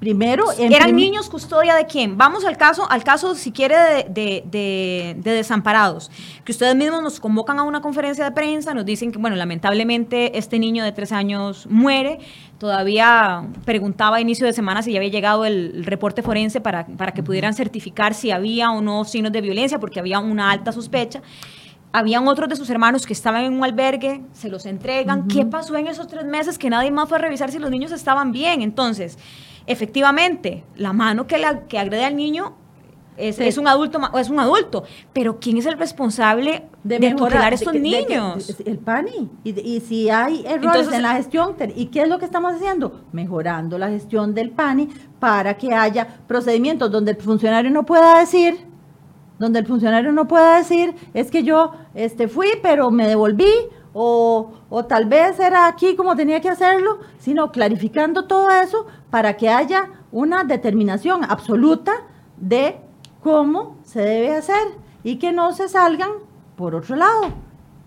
Primero, eran niños custodia de quién. Vamos al caso, al caso si quiere de, desamparados, que ustedes mismos nos convocan a una conferencia de prensa, nos dicen que bueno, lamentablemente este niño de tres años muere. Todavía preguntaba a inicio de semana si ya había llegado el, reporte forense para, para que pudieran certificar si había o no signos de violencia, porque había una alta sospecha habían otros de sus hermanos que estaban en un albergue, se los entregan. ¿Qué pasó en esos tres meses que nadie más fue a revisar si los niños estaban bien? Entonces, efectivamente, la mano que, la, que agrede al niño es, un adulto es un adulto, pero ¿quién es el responsable de, mejorar a estos niños? el PANI. Y, si hay errores en la gestión, ¿y qué es lo que estamos haciendo? Mejorando la gestión del PANI para que haya procedimientos donde el funcionario no pueda decir, donde el funcionario no pueda decir, es que yo este, fui, pero me devolví, o, o, tal vez era aquí como tenía que hacerlo, sino clarificando todo eso para que haya una determinación absoluta de cómo se debe hacer y que no se salgan por otro lado.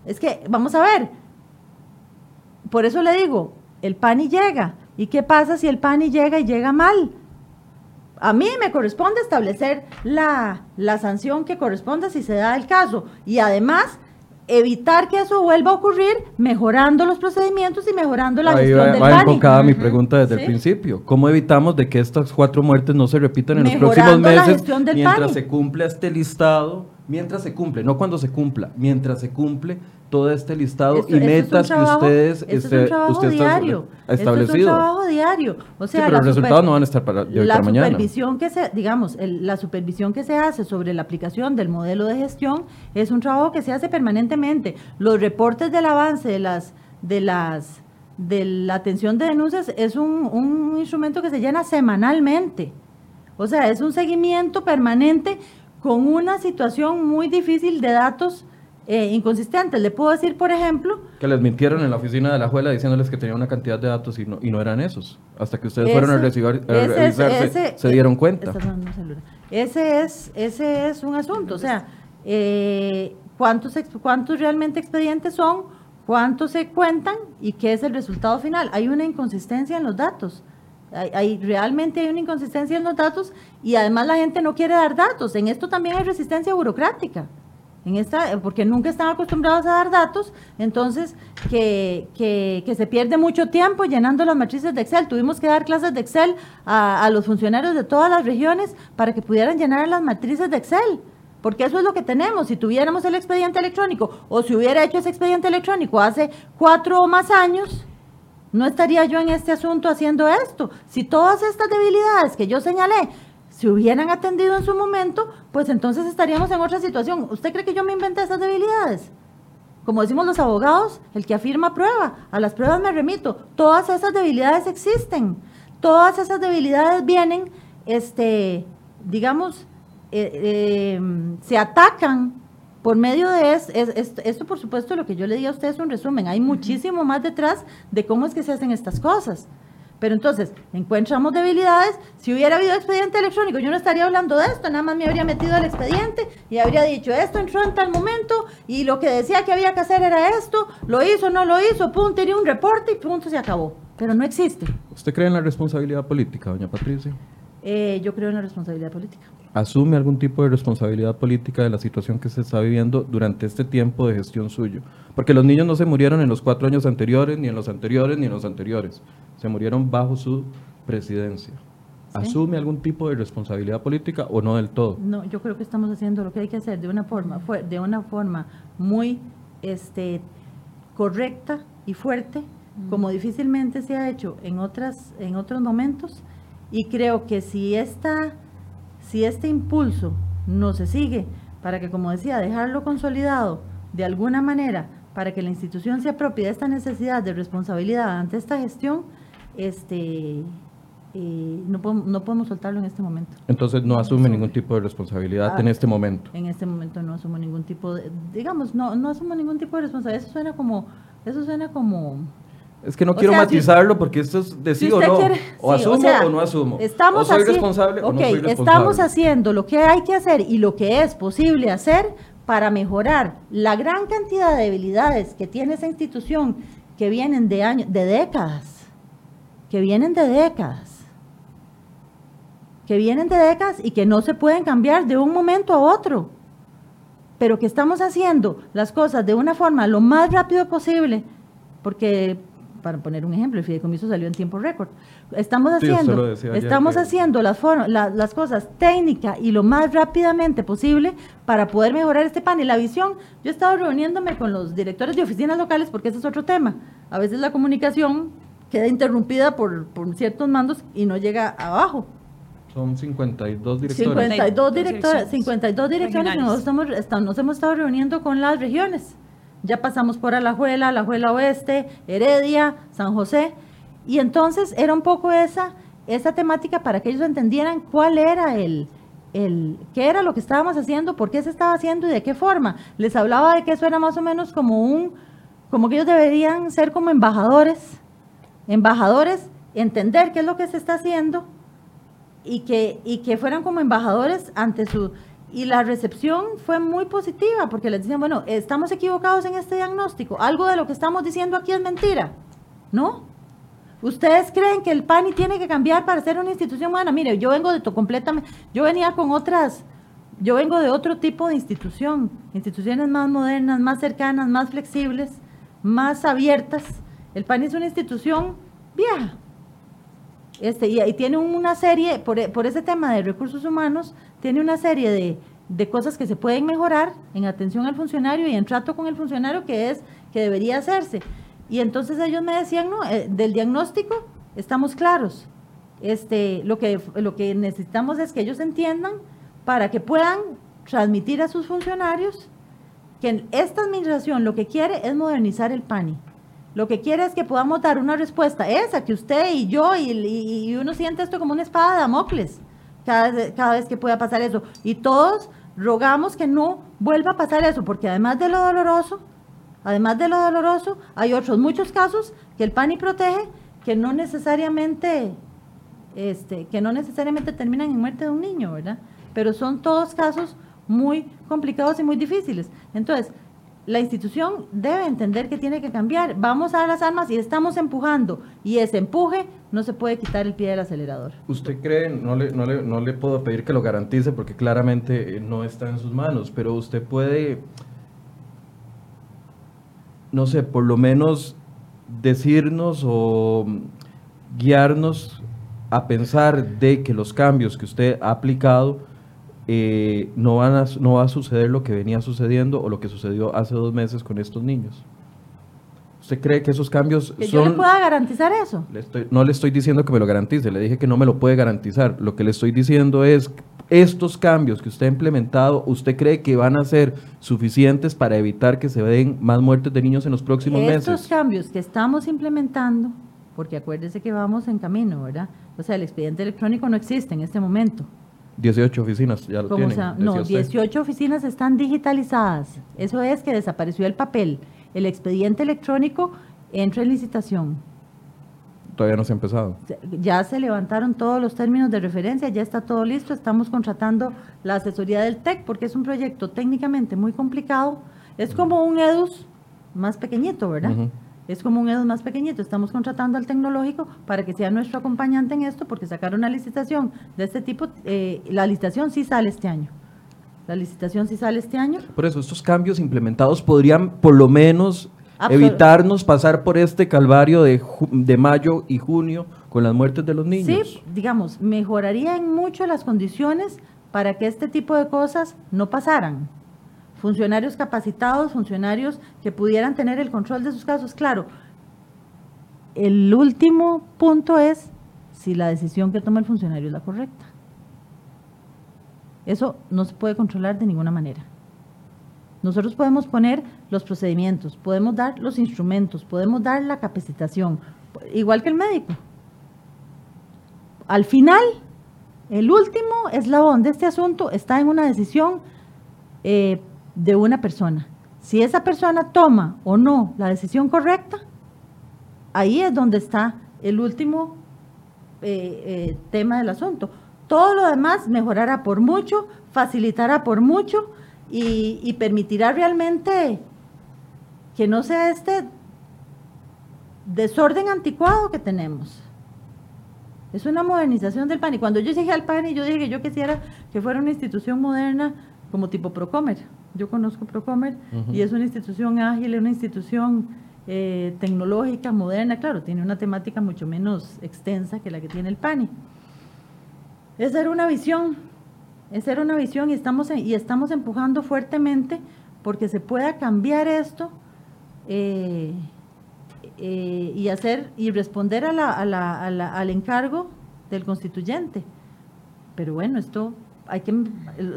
Es que, vamos a ver, por eso le digo, el PANI llega. ¿Y qué pasa si el PANI llega y llega mal? A mí me corresponde establecer la, la sanción que corresponda si se da el caso. Y además, evitar que eso vuelva a ocurrir mejorando los procedimientos y mejorando la gestión va, del va enfocada mi pregunta desde el principio. ¿Cómo evitamos de que estas cuatro muertes no se repitan en los próximos meses mientras se cumple este listado? Mientras se cumple, no cuando se cumpla, mientras se cumple todo este listado y metas que ustedes este, usted diario. establecido. es un trabajo diario. O sea, pero los resultados no van a estar para, la mañana. supervisión que se, digamos, la supervisión que se hace sobre la aplicación del modelo de gestión es un trabajo que se hace permanentemente. Los reportes del avance de las de las de la atención de denuncias es un, un instrumento que se llena semanalmente. O sea, es un seguimiento permanente con una situación muy difícil de datos eh, inconsistentes. Le puedo decir, por ejemplo... Que les mintieron en la oficina de la juela diciéndoles que tenía una cantidad de datos y no, y no eran esos. Hasta que ustedes fueron a, recibir, se dieron cuenta. Ese es, ese es un asunto. O sea, eh, ¿cuántos, ¿cuántos realmente expedientes son? ¿Cuántos se cuentan? ¿Y qué es el resultado final? Hay una inconsistencia en los datos. Hay, hay, realmente hay una inconsistencia en los datos y además la gente no quiere dar datos. En esto también hay resistencia burocrática en esta, porque nunca están acostumbrados a dar datos, entonces que, que, se pierde mucho tiempo llenando las matrices de Excel. Tuvimos que dar clases de Excel a, a, los funcionarios de todas las regiones para que pudieran llenar las matrices de Excel. porque eso es lo que tenemos. Si tuviéramos el expediente electrónico o si hubiera hecho ese expediente electrónico hace cuatro o más años, no estaría yo en este asunto haciendo esto. Si todas estas debilidades que yo señalé se hubieran atendido en su momento, pues entonces estaríamos en otra situación. ¿Usted cree que yo me inventé esas debilidades? Como decimos los abogados, el que afirma prueba, a las pruebas me remito. Todas esas debilidades existen. Todas esas debilidades vienen, este, digamos, eh, eh, se atacan por medio de es, esto, por supuesto, lo que yo le di a ustedes es un resumen. Hay muchísimo más detrás de cómo es que se hacen estas cosas. Pero entonces, encontramos debilidades. Si hubiera habido expediente electrónico, yo no estaría hablando de esto, nada más me habría metido al expediente y habría dicho, esto entró en tal momento y lo que decía que había que hacer era esto, lo hizo, no lo hizo, punto, tenía un reporte y punto, se acabó. Pero no existe. ¿Usted cree en la responsabilidad política, doña Patricia? Eh, yo creo en la responsabilidad política. ¿Asume algún tipo de responsabilidad política de la situación que se está viviendo durante este tiempo de gestión suyo? Porque los niños no se murieron en los cuatro años anteriores, ni en los anteriores, ni en los anteriores. Se murieron bajo su presidencia. ¿Asume algún tipo de responsabilidad política o no del todo? No, yo creo que estamos haciendo lo que hay que hacer de una forma, de una forma muy este, correcta y fuerte, como difícilmente se ha hecho en, otras, en otros momentos y creo que si, esta, si este impulso no se sigue, para que, como decía, dejarlo consolidado de alguna manera, para que la institución se apropie de esta necesidad de responsabilidad ante esta gestión, este, eh, no, podemos, no podemos soltarlo en este momento. Entonces no asume ningún tipo de responsabilidad ah, en este momento. En este momento no asumo ningún tipo de, digamos, no, no asumo ningún tipo de responsabilidad. Eso suena como, eso suena como es que no quiero matizarlo porque esto es decir o no. o asumo o, no asumo. Estamos o soy responsable o no soy responsable. Estamos haciendo lo que hay que hacer y lo que es posible hacer para mejorar la gran cantidad de debilidades que tiene esa institución que vienen de años, de décadas, que vienen de décadas, que vienen de décadas y que no se pueden cambiar de un momento a otro, pero que estamos haciendo las cosas de una forma lo más rápido posible, porque para poner un ejemplo, el fideicomiso salió en tiempo récord. Estamos haciendo, estamos haciendo las, las cosas técnicas y lo más rápidamente posible para poder mejorar este pan. Y la visión, yo he estado reuniéndome con los directores de oficinas locales porque ese es otro tema. A veces la comunicación queda interrumpida por, por ciertos mandos y no llega abajo. Son 52 directores. 52 directores, 52 directores y nosotros estamos, nos hemos estado reuniendo con las regiones ya pasamos por Alajuela, Alajuela Oeste, Heredia, San José, y entonces era un poco esa, esa temática para que ellos entendieran cuál era el, el, qué era lo que estábamos haciendo, por qué se estaba haciendo y de qué forma. Les hablaba de que eso era más o menos como un, como que ellos deberían ser como embajadores, embajadores, entender qué es lo que se está haciendo y que, y que fueran como embajadores ante su, y la recepción fue muy positiva porque les decían, bueno, estamos equivocados en este diagnóstico, algo de lo que estamos diciendo aquí es mentira, ¿no? ¿Ustedes creen que el PANI tiene que cambiar para ser una institución buena? Mire, yo vengo de completamente, yo venía con otras, yo vengo de otro tipo de institución, instituciones más modernas, más cercanas, más flexibles, más abiertas. El PANI es una institución vieja. Este, y, y tiene una serie, por, por ese tema de recursos humanos, tiene una serie de, cosas que se pueden mejorar en atención al funcionario y en trato con el funcionario que es que debería hacerse. Y entonces ellos me decían, no, eh, del diagnóstico estamos claros. Este, lo, que, lo que necesitamos es que ellos entiendan para que puedan transmitir a sus funcionarios que esta administración lo que quiere es modernizar el PANI. Lo que quiere es que podamos dar una respuesta esa que usted y yo y, y uno siente esto como una espada de Damocles cada, vez que pueda pasar eso. Y todos rogamos que no vuelva a pasar eso, porque además de lo doloroso, además de lo doloroso, hay otros muchos casos que el PANI protege que no necesariamente, este, que no necesariamente terminan en muerte de un niño, ¿verdad? Pero son todos casos muy complicados y muy difíciles. Entonces, la institución debe entender que tiene que cambiar. Vamos a las armas y estamos empujando. Y ese empuje no se puede quitar el pie del acelerador. ¿Usted cree, no le, no le, no le puedo pedir que lo garantice porque claramente eh, no está en sus manos, pero usted puede, no sé, por lo menos decirnos o guiarnos a pensar de que los cambios que usted ha aplicado eh, no, van a, no va a suceder lo que venía sucediendo o lo que sucedió hace dos meses con estos niños. ¿Usted cree que esos cambios Que son... yo le pueda garantizar eso. Le estoy- no le estoy diciendo que me lo garantice, le dije que no me lo puede garantizar. Lo que le estoy diciendo es, estos cambios que usted ha implementado, ¿usted cree que van a ser suficientes para evitar que se den más muertes de niños en los próximos Estos meses? cambios que estamos implementando, porque acuérdese que vamos en camino, ¿verdad? O sea, el expediente electrónico no existe en este momento. 18 oficinas, ya lo tienen. sea, no, usted. 18 oficinas están digitalizadas. Eso es que desapareció el papel. El expediente electrónico entra en licitación. Todavía no se ha empezado. Ya se levantaron todos los términos de referencia, ya está todo listo. Estamos contratando la asesoría del TEC porque es un proyecto técnicamente muy complicado. Es como un EDUS más pequeñito, ¿verdad? Es como un EDUS más pequeñito. Estamos contratando al tecnológico para que sea nuestro acompañante en esto porque sacar una licitación de este tipo, eh, la licitación sí sale este año. La licitación sí sale este año. Por eso, estos cambios implementados podrían por lo menos Absol- evitarnos pasar por este calvario de, de mayo y junio con las muertes de los niños. Sí, digamos, mejorarían mucho las condiciones para que este tipo de cosas no pasaran. Funcionarios capacitados, funcionarios que pudieran tener el control de sus casos. Claro, el último punto es si la decisión que toma el funcionario es la correcta. Eso no se puede controlar de ninguna manera. Nosotros podemos poner los procedimientos, podemos dar los instrumentos, podemos dar la capacitación, igual que el médico. Al final, el último eslabón de este asunto está en una decisión eh, de una persona. Si esa persona toma o no la decisión correcta, ahí es donde está el último eh, eh, tema del asunto. Todo lo demás mejorará por mucho, facilitará por mucho y, permitirá realmente que no sea este desorden anticuado que tenemos. Es una modernización del PAN. Y cuando yo llegué al PAN, yo dije que yo quisiera que fuera una institución moderna como tipo Procomer. Yo conozco Procomer y es una institución ágil, es una institución eh, tecnológica, moderna. Claro, tiene una temática mucho menos extensa que la que tiene el PANI. Esa era una visión, esa era una visión y estamos, en- y estamos empujando fuertemente porque se pueda cambiar esto eh, eh, y hacer y responder a la- a la- a la- al encargo del constituyente. Pero bueno, esto hay que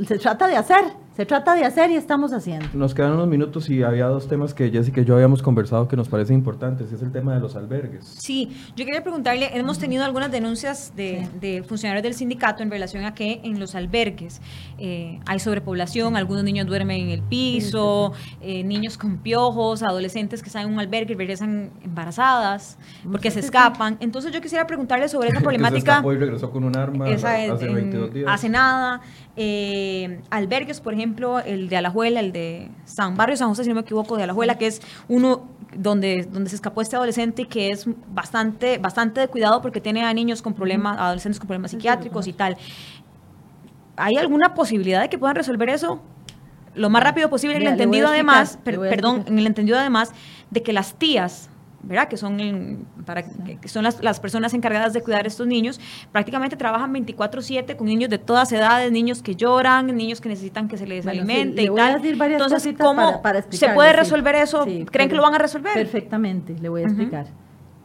se trata de hacer, se trata de hacer y estamos haciendo. Nos quedan unos minutos y había dos temas que Jessica y yo habíamos conversado que nos parecen importantes. y Es el tema de los albergues. Sí, yo quería preguntarle, hemos tenido algunas denuncias de, de funcionarios del sindicato en relación a que en los albergues eh, hay sobrepoblación, algunos niños duermen en el piso, eh, niños con piojos, adolescentes que están en un albergue y regresan embarazadas porque se escapan. Entonces yo quisiera preguntarle sobre esa <laughs> Que se problemática. y regresó con un arma Esa hace en- 22 días. hace nada. Eh, albergues, por ejemplo, el de Alajuela, el de San Barrio San José, si no me equivoco, de Alajuela, que es uno donde, donde se escapó este adolescente y que es bastante, bastante de cuidado porque tiene a niños con problemas, adolescentes con problemas psiquiátricos y tal. ¿Hay alguna posibilidad de que puedan resolver eso? Lo más rápido posible, en el entendido explicar, además, per- perdón, en el entendido además de que las tías, ¿verdad? Que son, el- para, que son las, las personas encargadas de cuidar a estos niños, prácticamente trabajan 24/7 con niños de todas edades, niños que lloran, niños que necesitan que se les Bueno, sí, alimente le y tal. Entonces, ¿cómo para- para se puede sí. resolver eso? Sí, ¿Creen que lo van a resolver? Perfectamente, le voy a explicar.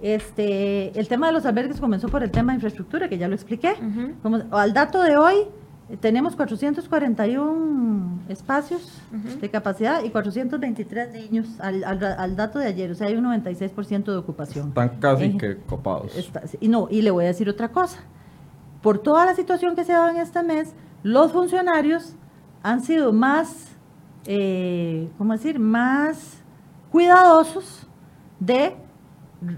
Este, el tema de los albergues comenzó por el tema de infraestructura, que ya lo expliqué. Ujú. Como, al dato de hoy, tenemos 441 espacios Ujú. de capacidad y 423 niños al, al- al dato de ayer, o sea, hay un 96% de ocupación. Están casi Eh, que copados. Está- y no, y le voy a decir otra cosa. Por toda la situación que se ha dado en este mes, los funcionarios han sido más, eh, ¿cómo decir?, más cuidadosos de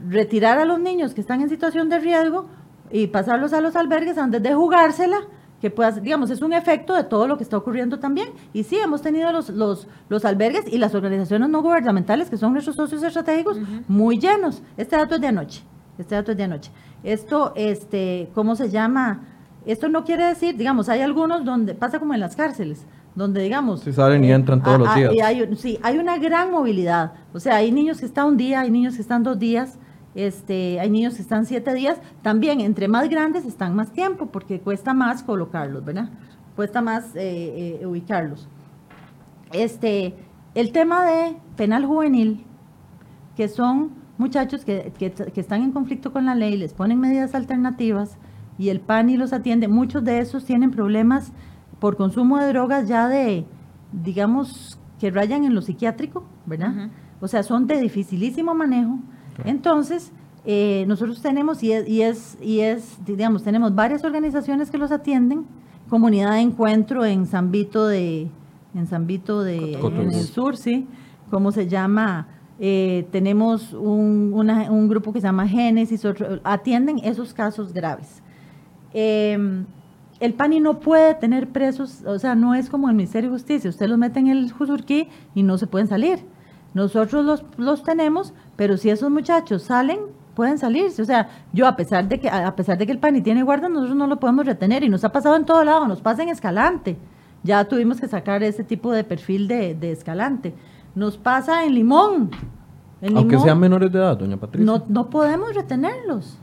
retirar a los niños que están en situación de riesgo y pasarlos a los albergues antes de jugársela, que pueda, digamos, es un efecto de todo lo que está ocurriendo también. Y sí, hemos tenido los, los, los albergues y las organizaciones no gubernamentales, que son nuestros socios estratégicos, muy llenos. Este dato es de anoche. Este dato es de anoche. Esto, este, ¿cómo se llama? Esto no quiere decir, digamos, hay algunos donde pasa como en las cárceles, donde digamos... Sí, salen y entran todos los ah, ah, días. y hay, sí, hay una gran movilidad. O sea, hay niños que están un día, hay niños que están dos días, este, hay niños que están siete días. También, entre más grandes, están más tiempo, porque cuesta más colocarlos, ¿verdad? cuesta más eh, eh, ubicarlos. Este, el tema de penal juvenil, que son muchachos que, que, que, están en conflicto con la ley, les ponen medidas alternativas y el PANI los atiende. Muchos de esos tienen problemas por consumo de drogas ya de, digamos, que rayan en lo psiquiátrico, ¿verdad? O sea, son de dificilísimo manejo. Entonces, eh, nosotros tenemos, y es, y es, y es, digamos, tenemos varias organizaciones que los atienden, comunidad de encuentro en San Vito de, en San Vito de, en el sur, sí, ¿cómo se llama? Eh, tenemos un, un, grupo que se llama Génesis, atienden esos casos graves. Eh, el PANI no puede tener presos, o sea, no es como el Ministerio de Justicia, usted los mete en el Juzurquí y no se pueden salir. Nosotros los, los tenemos, pero si esos muchachos salen, pueden salirse. O sea, yo a pesar de que a pesar de que el PANI tiene guarda, nosotros no lo podemos retener y nos ha pasado en todo lado, nos pasa en Escalante. Ya tuvimos que sacar ese tipo de perfil de, de Escalante. Nos pasa en Limón. Aunque sean menores de edad, doña Patricia. No, no podemos retenerlos.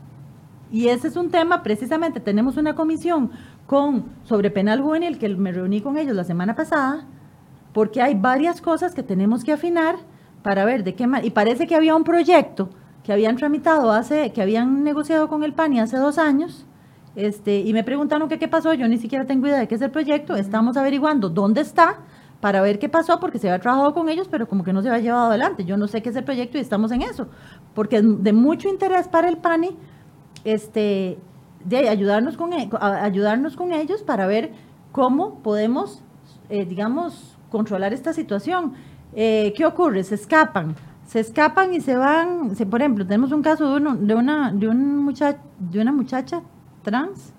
Y ese es un tema, precisamente, tenemos una comisión con sobre penal juvenil que me reuní con ellos la semana pasada, porque hay varias cosas que tenemos que afinar para ver de qué manera. Y parece que había un proyecto que habían tramitado hace, que habían negociado con el PANI hace dos años, este, y me preguntaron que qué pasó, yo ni siquiera tengo idea de qué es el proyecto, estamos averiguando dónde está para ver qué pasó, porque se había trabajado con ellos, pero como que no se había llevado adelante. Yo no sé qué es el proyecto y estamos en eso, porque es de mucho interés para el PANI este, de ayudarnos con, e, ayudarnos con ellos para ver cómo podemos, eh, digamos, controlar esta situación. Eh, ¿Qué ocurre? Se escapan, se escapan y se van, por ejemplo, tenemos un caso de, uno, de, una, de, un muchacha, de una muchacha trans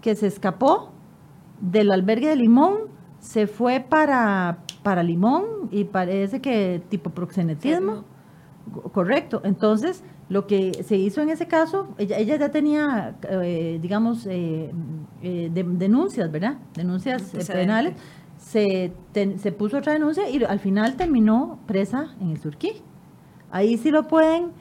que se escapó del albergue de Limón, se fue para, para Limón y parece que tipo proxenetismo. Correcto. Entonces, lo que se hizo en ese caso, ella, ella ya tenía, eh, digamos, eh, eh, denuncias, ¿verdad? Denuncias penales. Se, se puso otra denuncia y al final terminó presa en el Surquí. Ahí sí lo pueden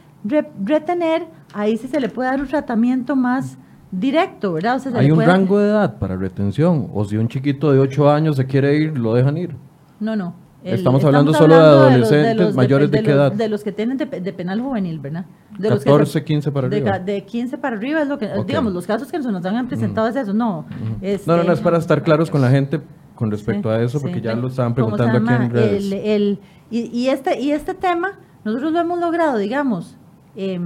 retener, ahí sí se le puede dar un tratamiento más directo, ¿verdad? ¿Hay un rango de edad para retención? ¿O si un chiquito de 8 años se quiere ir, lo dejan ir? No, no estamos hablando solo de adolescentes mayores de, qué edad. De los que tienen de, penal juvenil, ¿verdad? De 14, 15 para arriba. De, 15 para arriba es lo que, digamos, los casos que nos han presentado es eso, no. Este, no, no, es para estar claros con la gente con respecto a eso, porque ya lo estaban preguntando aquí en redes. El, el, y, y, este, y este tema, nosotros lo hemos logrado, digamos, eh,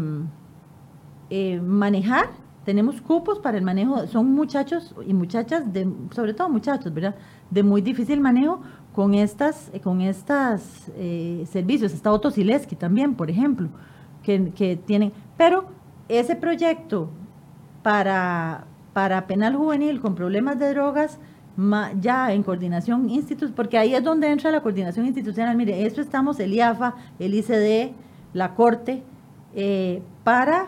eh, manejar, tenemos cupos para el manejo, son muchachos y muchachas, de, sobre todo muchachos, ¿verdad? De muy difícil manejo, con estas, con estas eh, servicios. Está Otto Sileski también, por ejemplo, que, que, tienen. Pero ese proyecto para, para penal juvenil con problemas de drogas, ya en coordinación institucional, porque ahí es donde entra la coordinación institucional. Mire, esto estamos el IAFA, el ICD, la Corte, eh, para,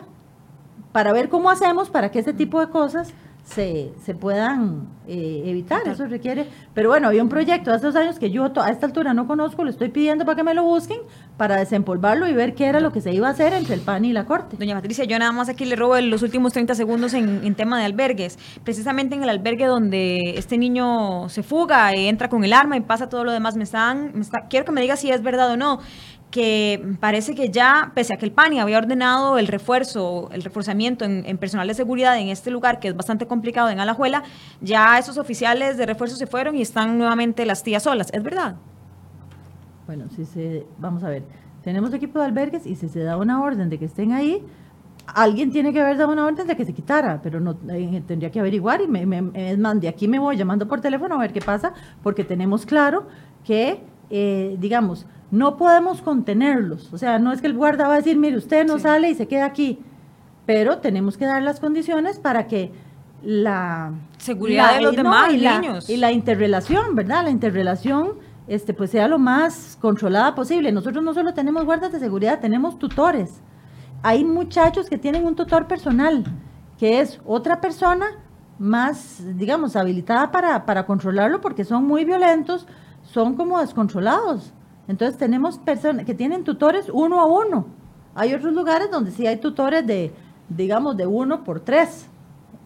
para ver cómo hacemos para que ese tipo de cosas se, se puedan eh, evitar. Eso requiere. Pero bueno, había un proyecto hace dos años que yo a esta altura no conozco, lo estoy pidiendo para que me lo busquen, para desempolvarlo y ver qué era lo que se iba a hacer entre el PAN y la Corte. Doña Patricia, yo nada más aquí le robo los últimos 30 segundos en, tema de albergues. Precisamente en el albergue donde este niño se fuga y entra con el arma y pasa todo lo demás, me están, me está, quiero que me diga si es verdad o no que parece que ya, pese a que el PANI había ordenado el refuerzo, el reforzamiento en, personal de seguridad en este lugar, que es bastante complicado en Alajuela, ya esos oficiales de refuerzo se fueron y están nuevamente las tías solas. ¿Es verdad? Bueno, si se, vamos a ver, tenemos equipo de albergues y si se da una orden de que estén ahí, alguien tiene que haber dado una orden de que se quitara, pero no eh, tendría que averiguar y me, es más, de aquí me voy llamando por teléfono a ver qué pasa, porque tenemos claro que, eh, digamos, no podemos contenerlos. O sea, no es que el guarda va a decir, mire, usted no sale y se queda aquí. Pero tenemos que dar las condiciones para que la seguridad de los demás y niños la, y la interrelación, ¿verdad? La interrelación este pues sea lo más controlada posible. Nosotros no solo tenemos guardas de seguridad, tenemos tutores. Hay muchachos que tienen un tutor personal, que es otra persona más, digamos, habilitada para, para controlarlo porque son muy violentos, son como descontrolados. Entonces tenemos personas que tienen tutores uno a uno. Hay otros lugares donde sí hay tutores de, digamos, de uno por tres,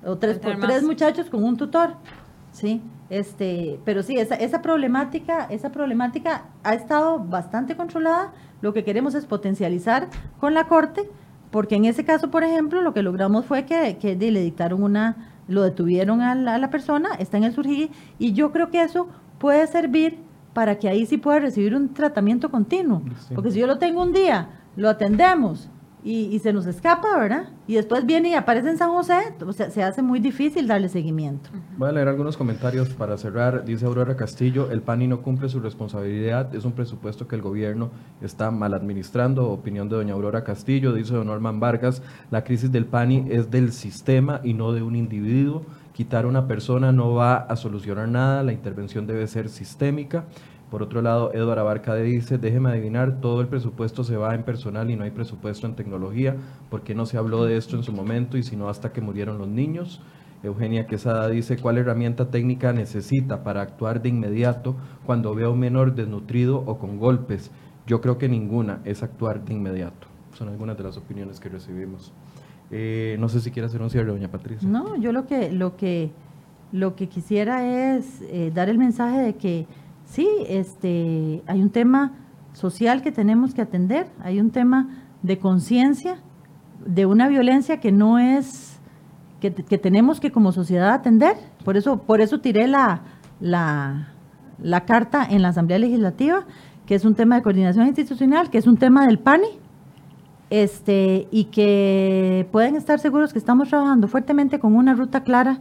o tres por tres muchachos con un tutor. ¿sí? Este, pero sí, esa, esa problemática, esa problemática ha estado bastante controlada. Lo que queremos es potencializar con la Corte, porque en ese caso, por ejemplo, lo que logramos fue que, que le dictaron una, lo detuvieron a la, a la persona, está en el surgí, y yo creo que eso puede servir para que ahí sí pueda recibir un tratamiento continuo. Sí. Porque si yo lo tengo un día, lo atendemos y, y se nos escapa, ¿verdad? Y después viene y aparece en San José, o sea, se hace muy difícil darle seguimiento. Voy a leer algunos comentarios para cerrar. Dice Aurora Castillo, el PANI no cumple su responsabilidad, es un presupuesto que el gobierno está mal administrando. Opinión de doña Aurora Castillo, dice don Norman Vargas, la crisis del PANI es del sistema y no de un individuo. Quitar a una persona no va a solucionar nada, la intervención debe ser sistémica. Por otro lado, Eduardo Abarca dice, déjeme adivinar, todo el presupuesto se va en personal y no hay presupuesto en tecnología. ¿Por qué no se habló de esto en su momento y si no hasta que murieron los niños? Eugenia Quesada dice, ¿cuál herramienta técnica necesita para actuar de inmediato cuando vea a un menor desnutrido o con golpes? Yo creo que ninguna es actuar de inmediato. Son algunas de las opiniones que recibimos. Eh, no sé si quiere hacer un cierre, doña Patricia. No, yo lo que, lo que, lo que quisiera es eh, dar el mensaje de que sí, este, hay un tema social que tenemos que atender, hay un tema de conciencia de una violencia que no es, que, que, tenemos que como sociedad atender. Por eso, por eso tiré la, la, la carta en la Asamblea Legislativa, que es un tema de coordinación institucional, que es un tema del PANI, este, y que pueden estar seguros que estamos trabajando fuertemente con una ruta clara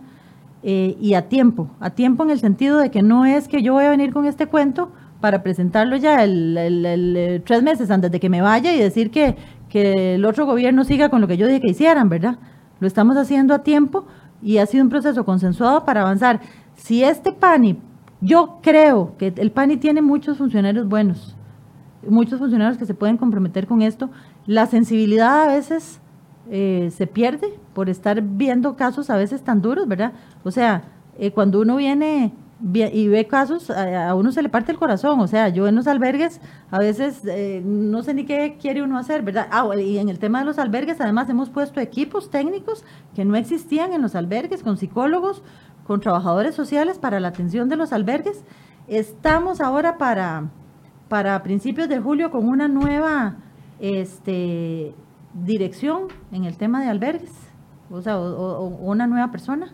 eh, y a tiempo, a tiempo en el sentido de que no es que yo voy a venir con este cuento para presentarlo ya el, el, tres meses antes de que me vaya y decir que, que el otro gobierno siga con lo que yo dije que hicieran, ¿verdad? Lo estamos haciendo a tiempo y ha sido un proceso consensuado para avanzar. Si este PANI, yo creo que el PANI tiene muchos funcionarios buenos, muchos funcionarios que se pueden comprometer con esto, la sensibilidad a veces eh, se pierde por estar viendo casos a veces tan duros, ¿verdad? O sea, eh, cuando uno viene y ve casos, a, uno se le parte el corazón, o sea, yo en los albergues a veces eh, no sé ni qué quiere uno hacer, ¿verdad? Ah, y en el tema de los albergues además hemos puesto equipos técnicos que no existían en los albergues, con psicólogos, con trabajadores sociales para la atención de los albergues. Estamos ahora para, para principios de julio con una nueva este, dirección en el tema de albergues, o sea, o, o una nueva persona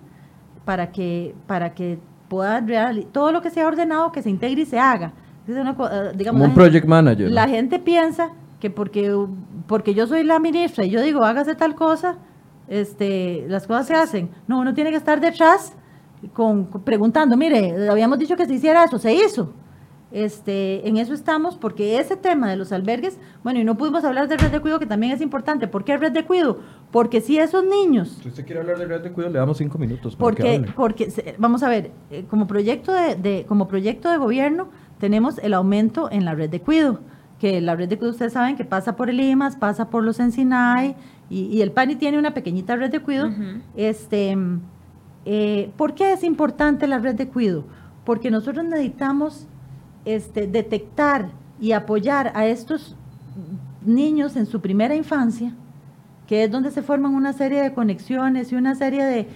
para que, para que pueda real, todo lo que se ha ordenado que se integre y se haga. Una, uh, digamos, Como un project manager. La gente piensa que porque, porque yo soy la ministra y yo digo hágase tal cosa, este, las cosas se hacen. No, uno tiene que estar detrás con, preguntando, mire, habíamos dicho que se hiciera eso, se hizo. Este, en eso estamos, porque ese tema de los albergues, bueno, y no pudimos hablar de red de cuidado, que también es importante. ¿Por qué red de cuidado? Porque si esos niños... Si usted quiere hablar de red de cuidado, le damos cinco minutos. Para porque, que hable. porque, vamos a ver, eh, como proyecto de, de, como proyecto de gobierno, tenemos el aumento en la red de cuidado, que la red de cuidado, ustedes saben que pasa por el IMAS, pasa por los Encinay, y, y el PANI tiene una pequeñita red de cuidado. Uh -huh. este, eh, ¿Por qué es importante la red de cuidado? Porque nosotros necesitamos este, detectar y apoyar a estos niños en su primera infancia, que es donde se forman una serie de conexiones y una serie de,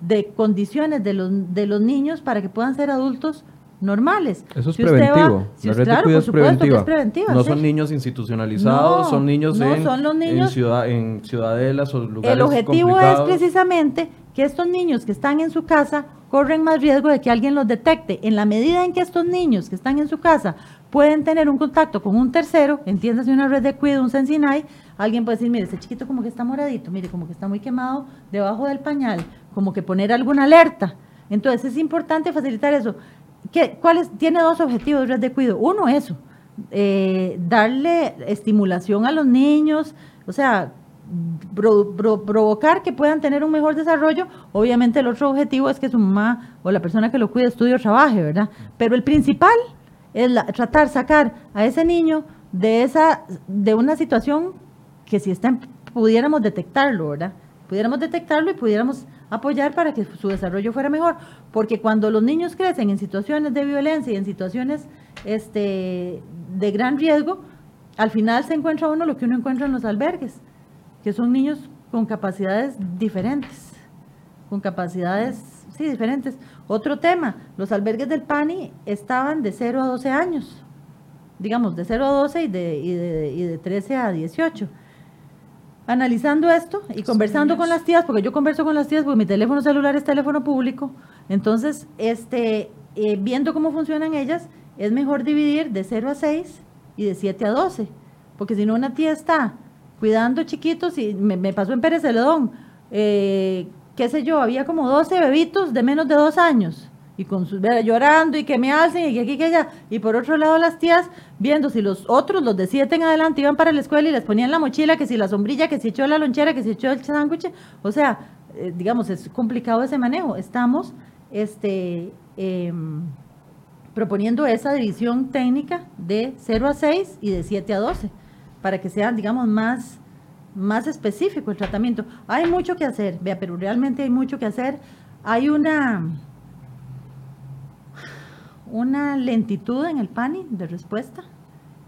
de condiciones de los, de los niños para que puedan ser adultos normales. Eso es si preventivo. Va, si la red claro, de es preventiva. es preventiva. No ¿sí? son niños institucionalizados, no, son niños, no, en, son los niños en, ciudad, en ciudadelas o lugares El objetivo complicados. es precisamente que estos niños que están en su casa corren más riesgo de que alguien los detecte. En la medida en que estos niños que están en su casa pueden tener un contacto con un tercero, entiéndase una red de cuidado, un sensinay, alguien puede decir, mire, ese chiquito como que está moradito, mire, como que está muy quemado debajo del pañal, como que poner alguna alerta. Entonces es importante facilitar eso. ¿Qué, cuál es? Tiene dos objetivos red de cuidado. Uno, eso, eh, darle estimulación a los niños, o sea, Pro, pro, provocar que puedan tener un mejor desarrollo. Obviamente el otro objetivo es que su mamá o la persona que lo cuide estudie o trabaje, ¿verdad? Pero el principal es la, tratar sacar a ese niño de esa de una situación que si está pudiéramos detectarlo, ¿verdad? Pudiéramos detectarlo y pudiéramos apoyar para que su desarrollo fuera mejor, porque cuando los niños crecen en situaciones de violencia y en situaciones este de gran riesgo, al final se encuentra uno lo que uno encuentra en los albergues, que son niños con capacidades diferentes, con capacidades sí, diferentes. Otro tema, los albergues del PANI estaban de 0 a 12 años, digamos, de 0 a 12 y de, y de, y de 13 a 18 analizando esto y conversando con las tías, porque yo converso con las tías porque mi teléfono celular es teléfono público, entonces, este, eh, viendo cómo funcionan ellas, es mejor dividir de 0 a 6 y de 7 a 12, porque si no una tía está cuidando chiquitos y me, pasó en Pérez Celedón, eh, qué sé yo, había como 12 bebitos de menos de dos años y con sus llorando y que me hacen y que aquí que allá. Y por otro lado las tías viendo si los otros, los de siete en adelante, iban para la escuela y les ponían la mochila, que si la sombrilla, que si echó la lonchera, que si echó el sándwich. O sea, eh, digamos, es complicado ese manejo. Estamos este, em, proponiendo esa división técnica de 0 a 6 y de 7 a 12, para que sea, digamos, más, más específico el tratamiento. Hay mucho que hacer, vea, pero realmente hay mucho que hacer. Hay una una lentitud en el PANI de respuesta.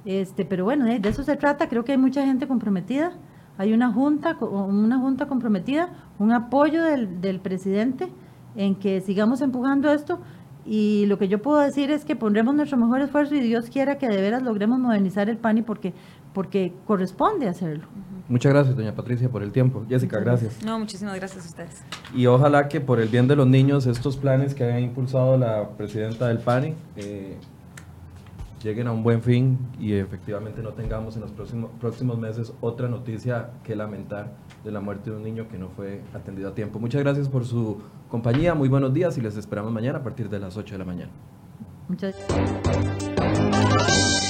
Este, pero bueno, de, eso se trata. Creo que hay mucha gente comprometida. Hay una junta, una junta comprometida, un apoyo del, del presidente en que sigamos empujando esto. Y lo que yo puedo decir es que pondremos nuestro mejor esfuerzo y Dios quiera que de veras logremos modernizar el PANI porque, porque corresponde hacerlo. Muchas gracias, doña Patricia, por el tiempo. Jessica, gracias. No, muchísimas gracias a ustedes. Y ojalá que por el bien de los niños, estos planes que ha impulsado la presidenta del PANI eh, lleguen a un buen fin y efectivamente no tengamos en los próximos, próximos meses otra noticia que lamentar de la muerte de un niño que no fue atendido a tiempo. Muchas gracias por su compañía, muy buenos días y les esperamos mañana a partir de las 8 de la mañana. Muchas gracias.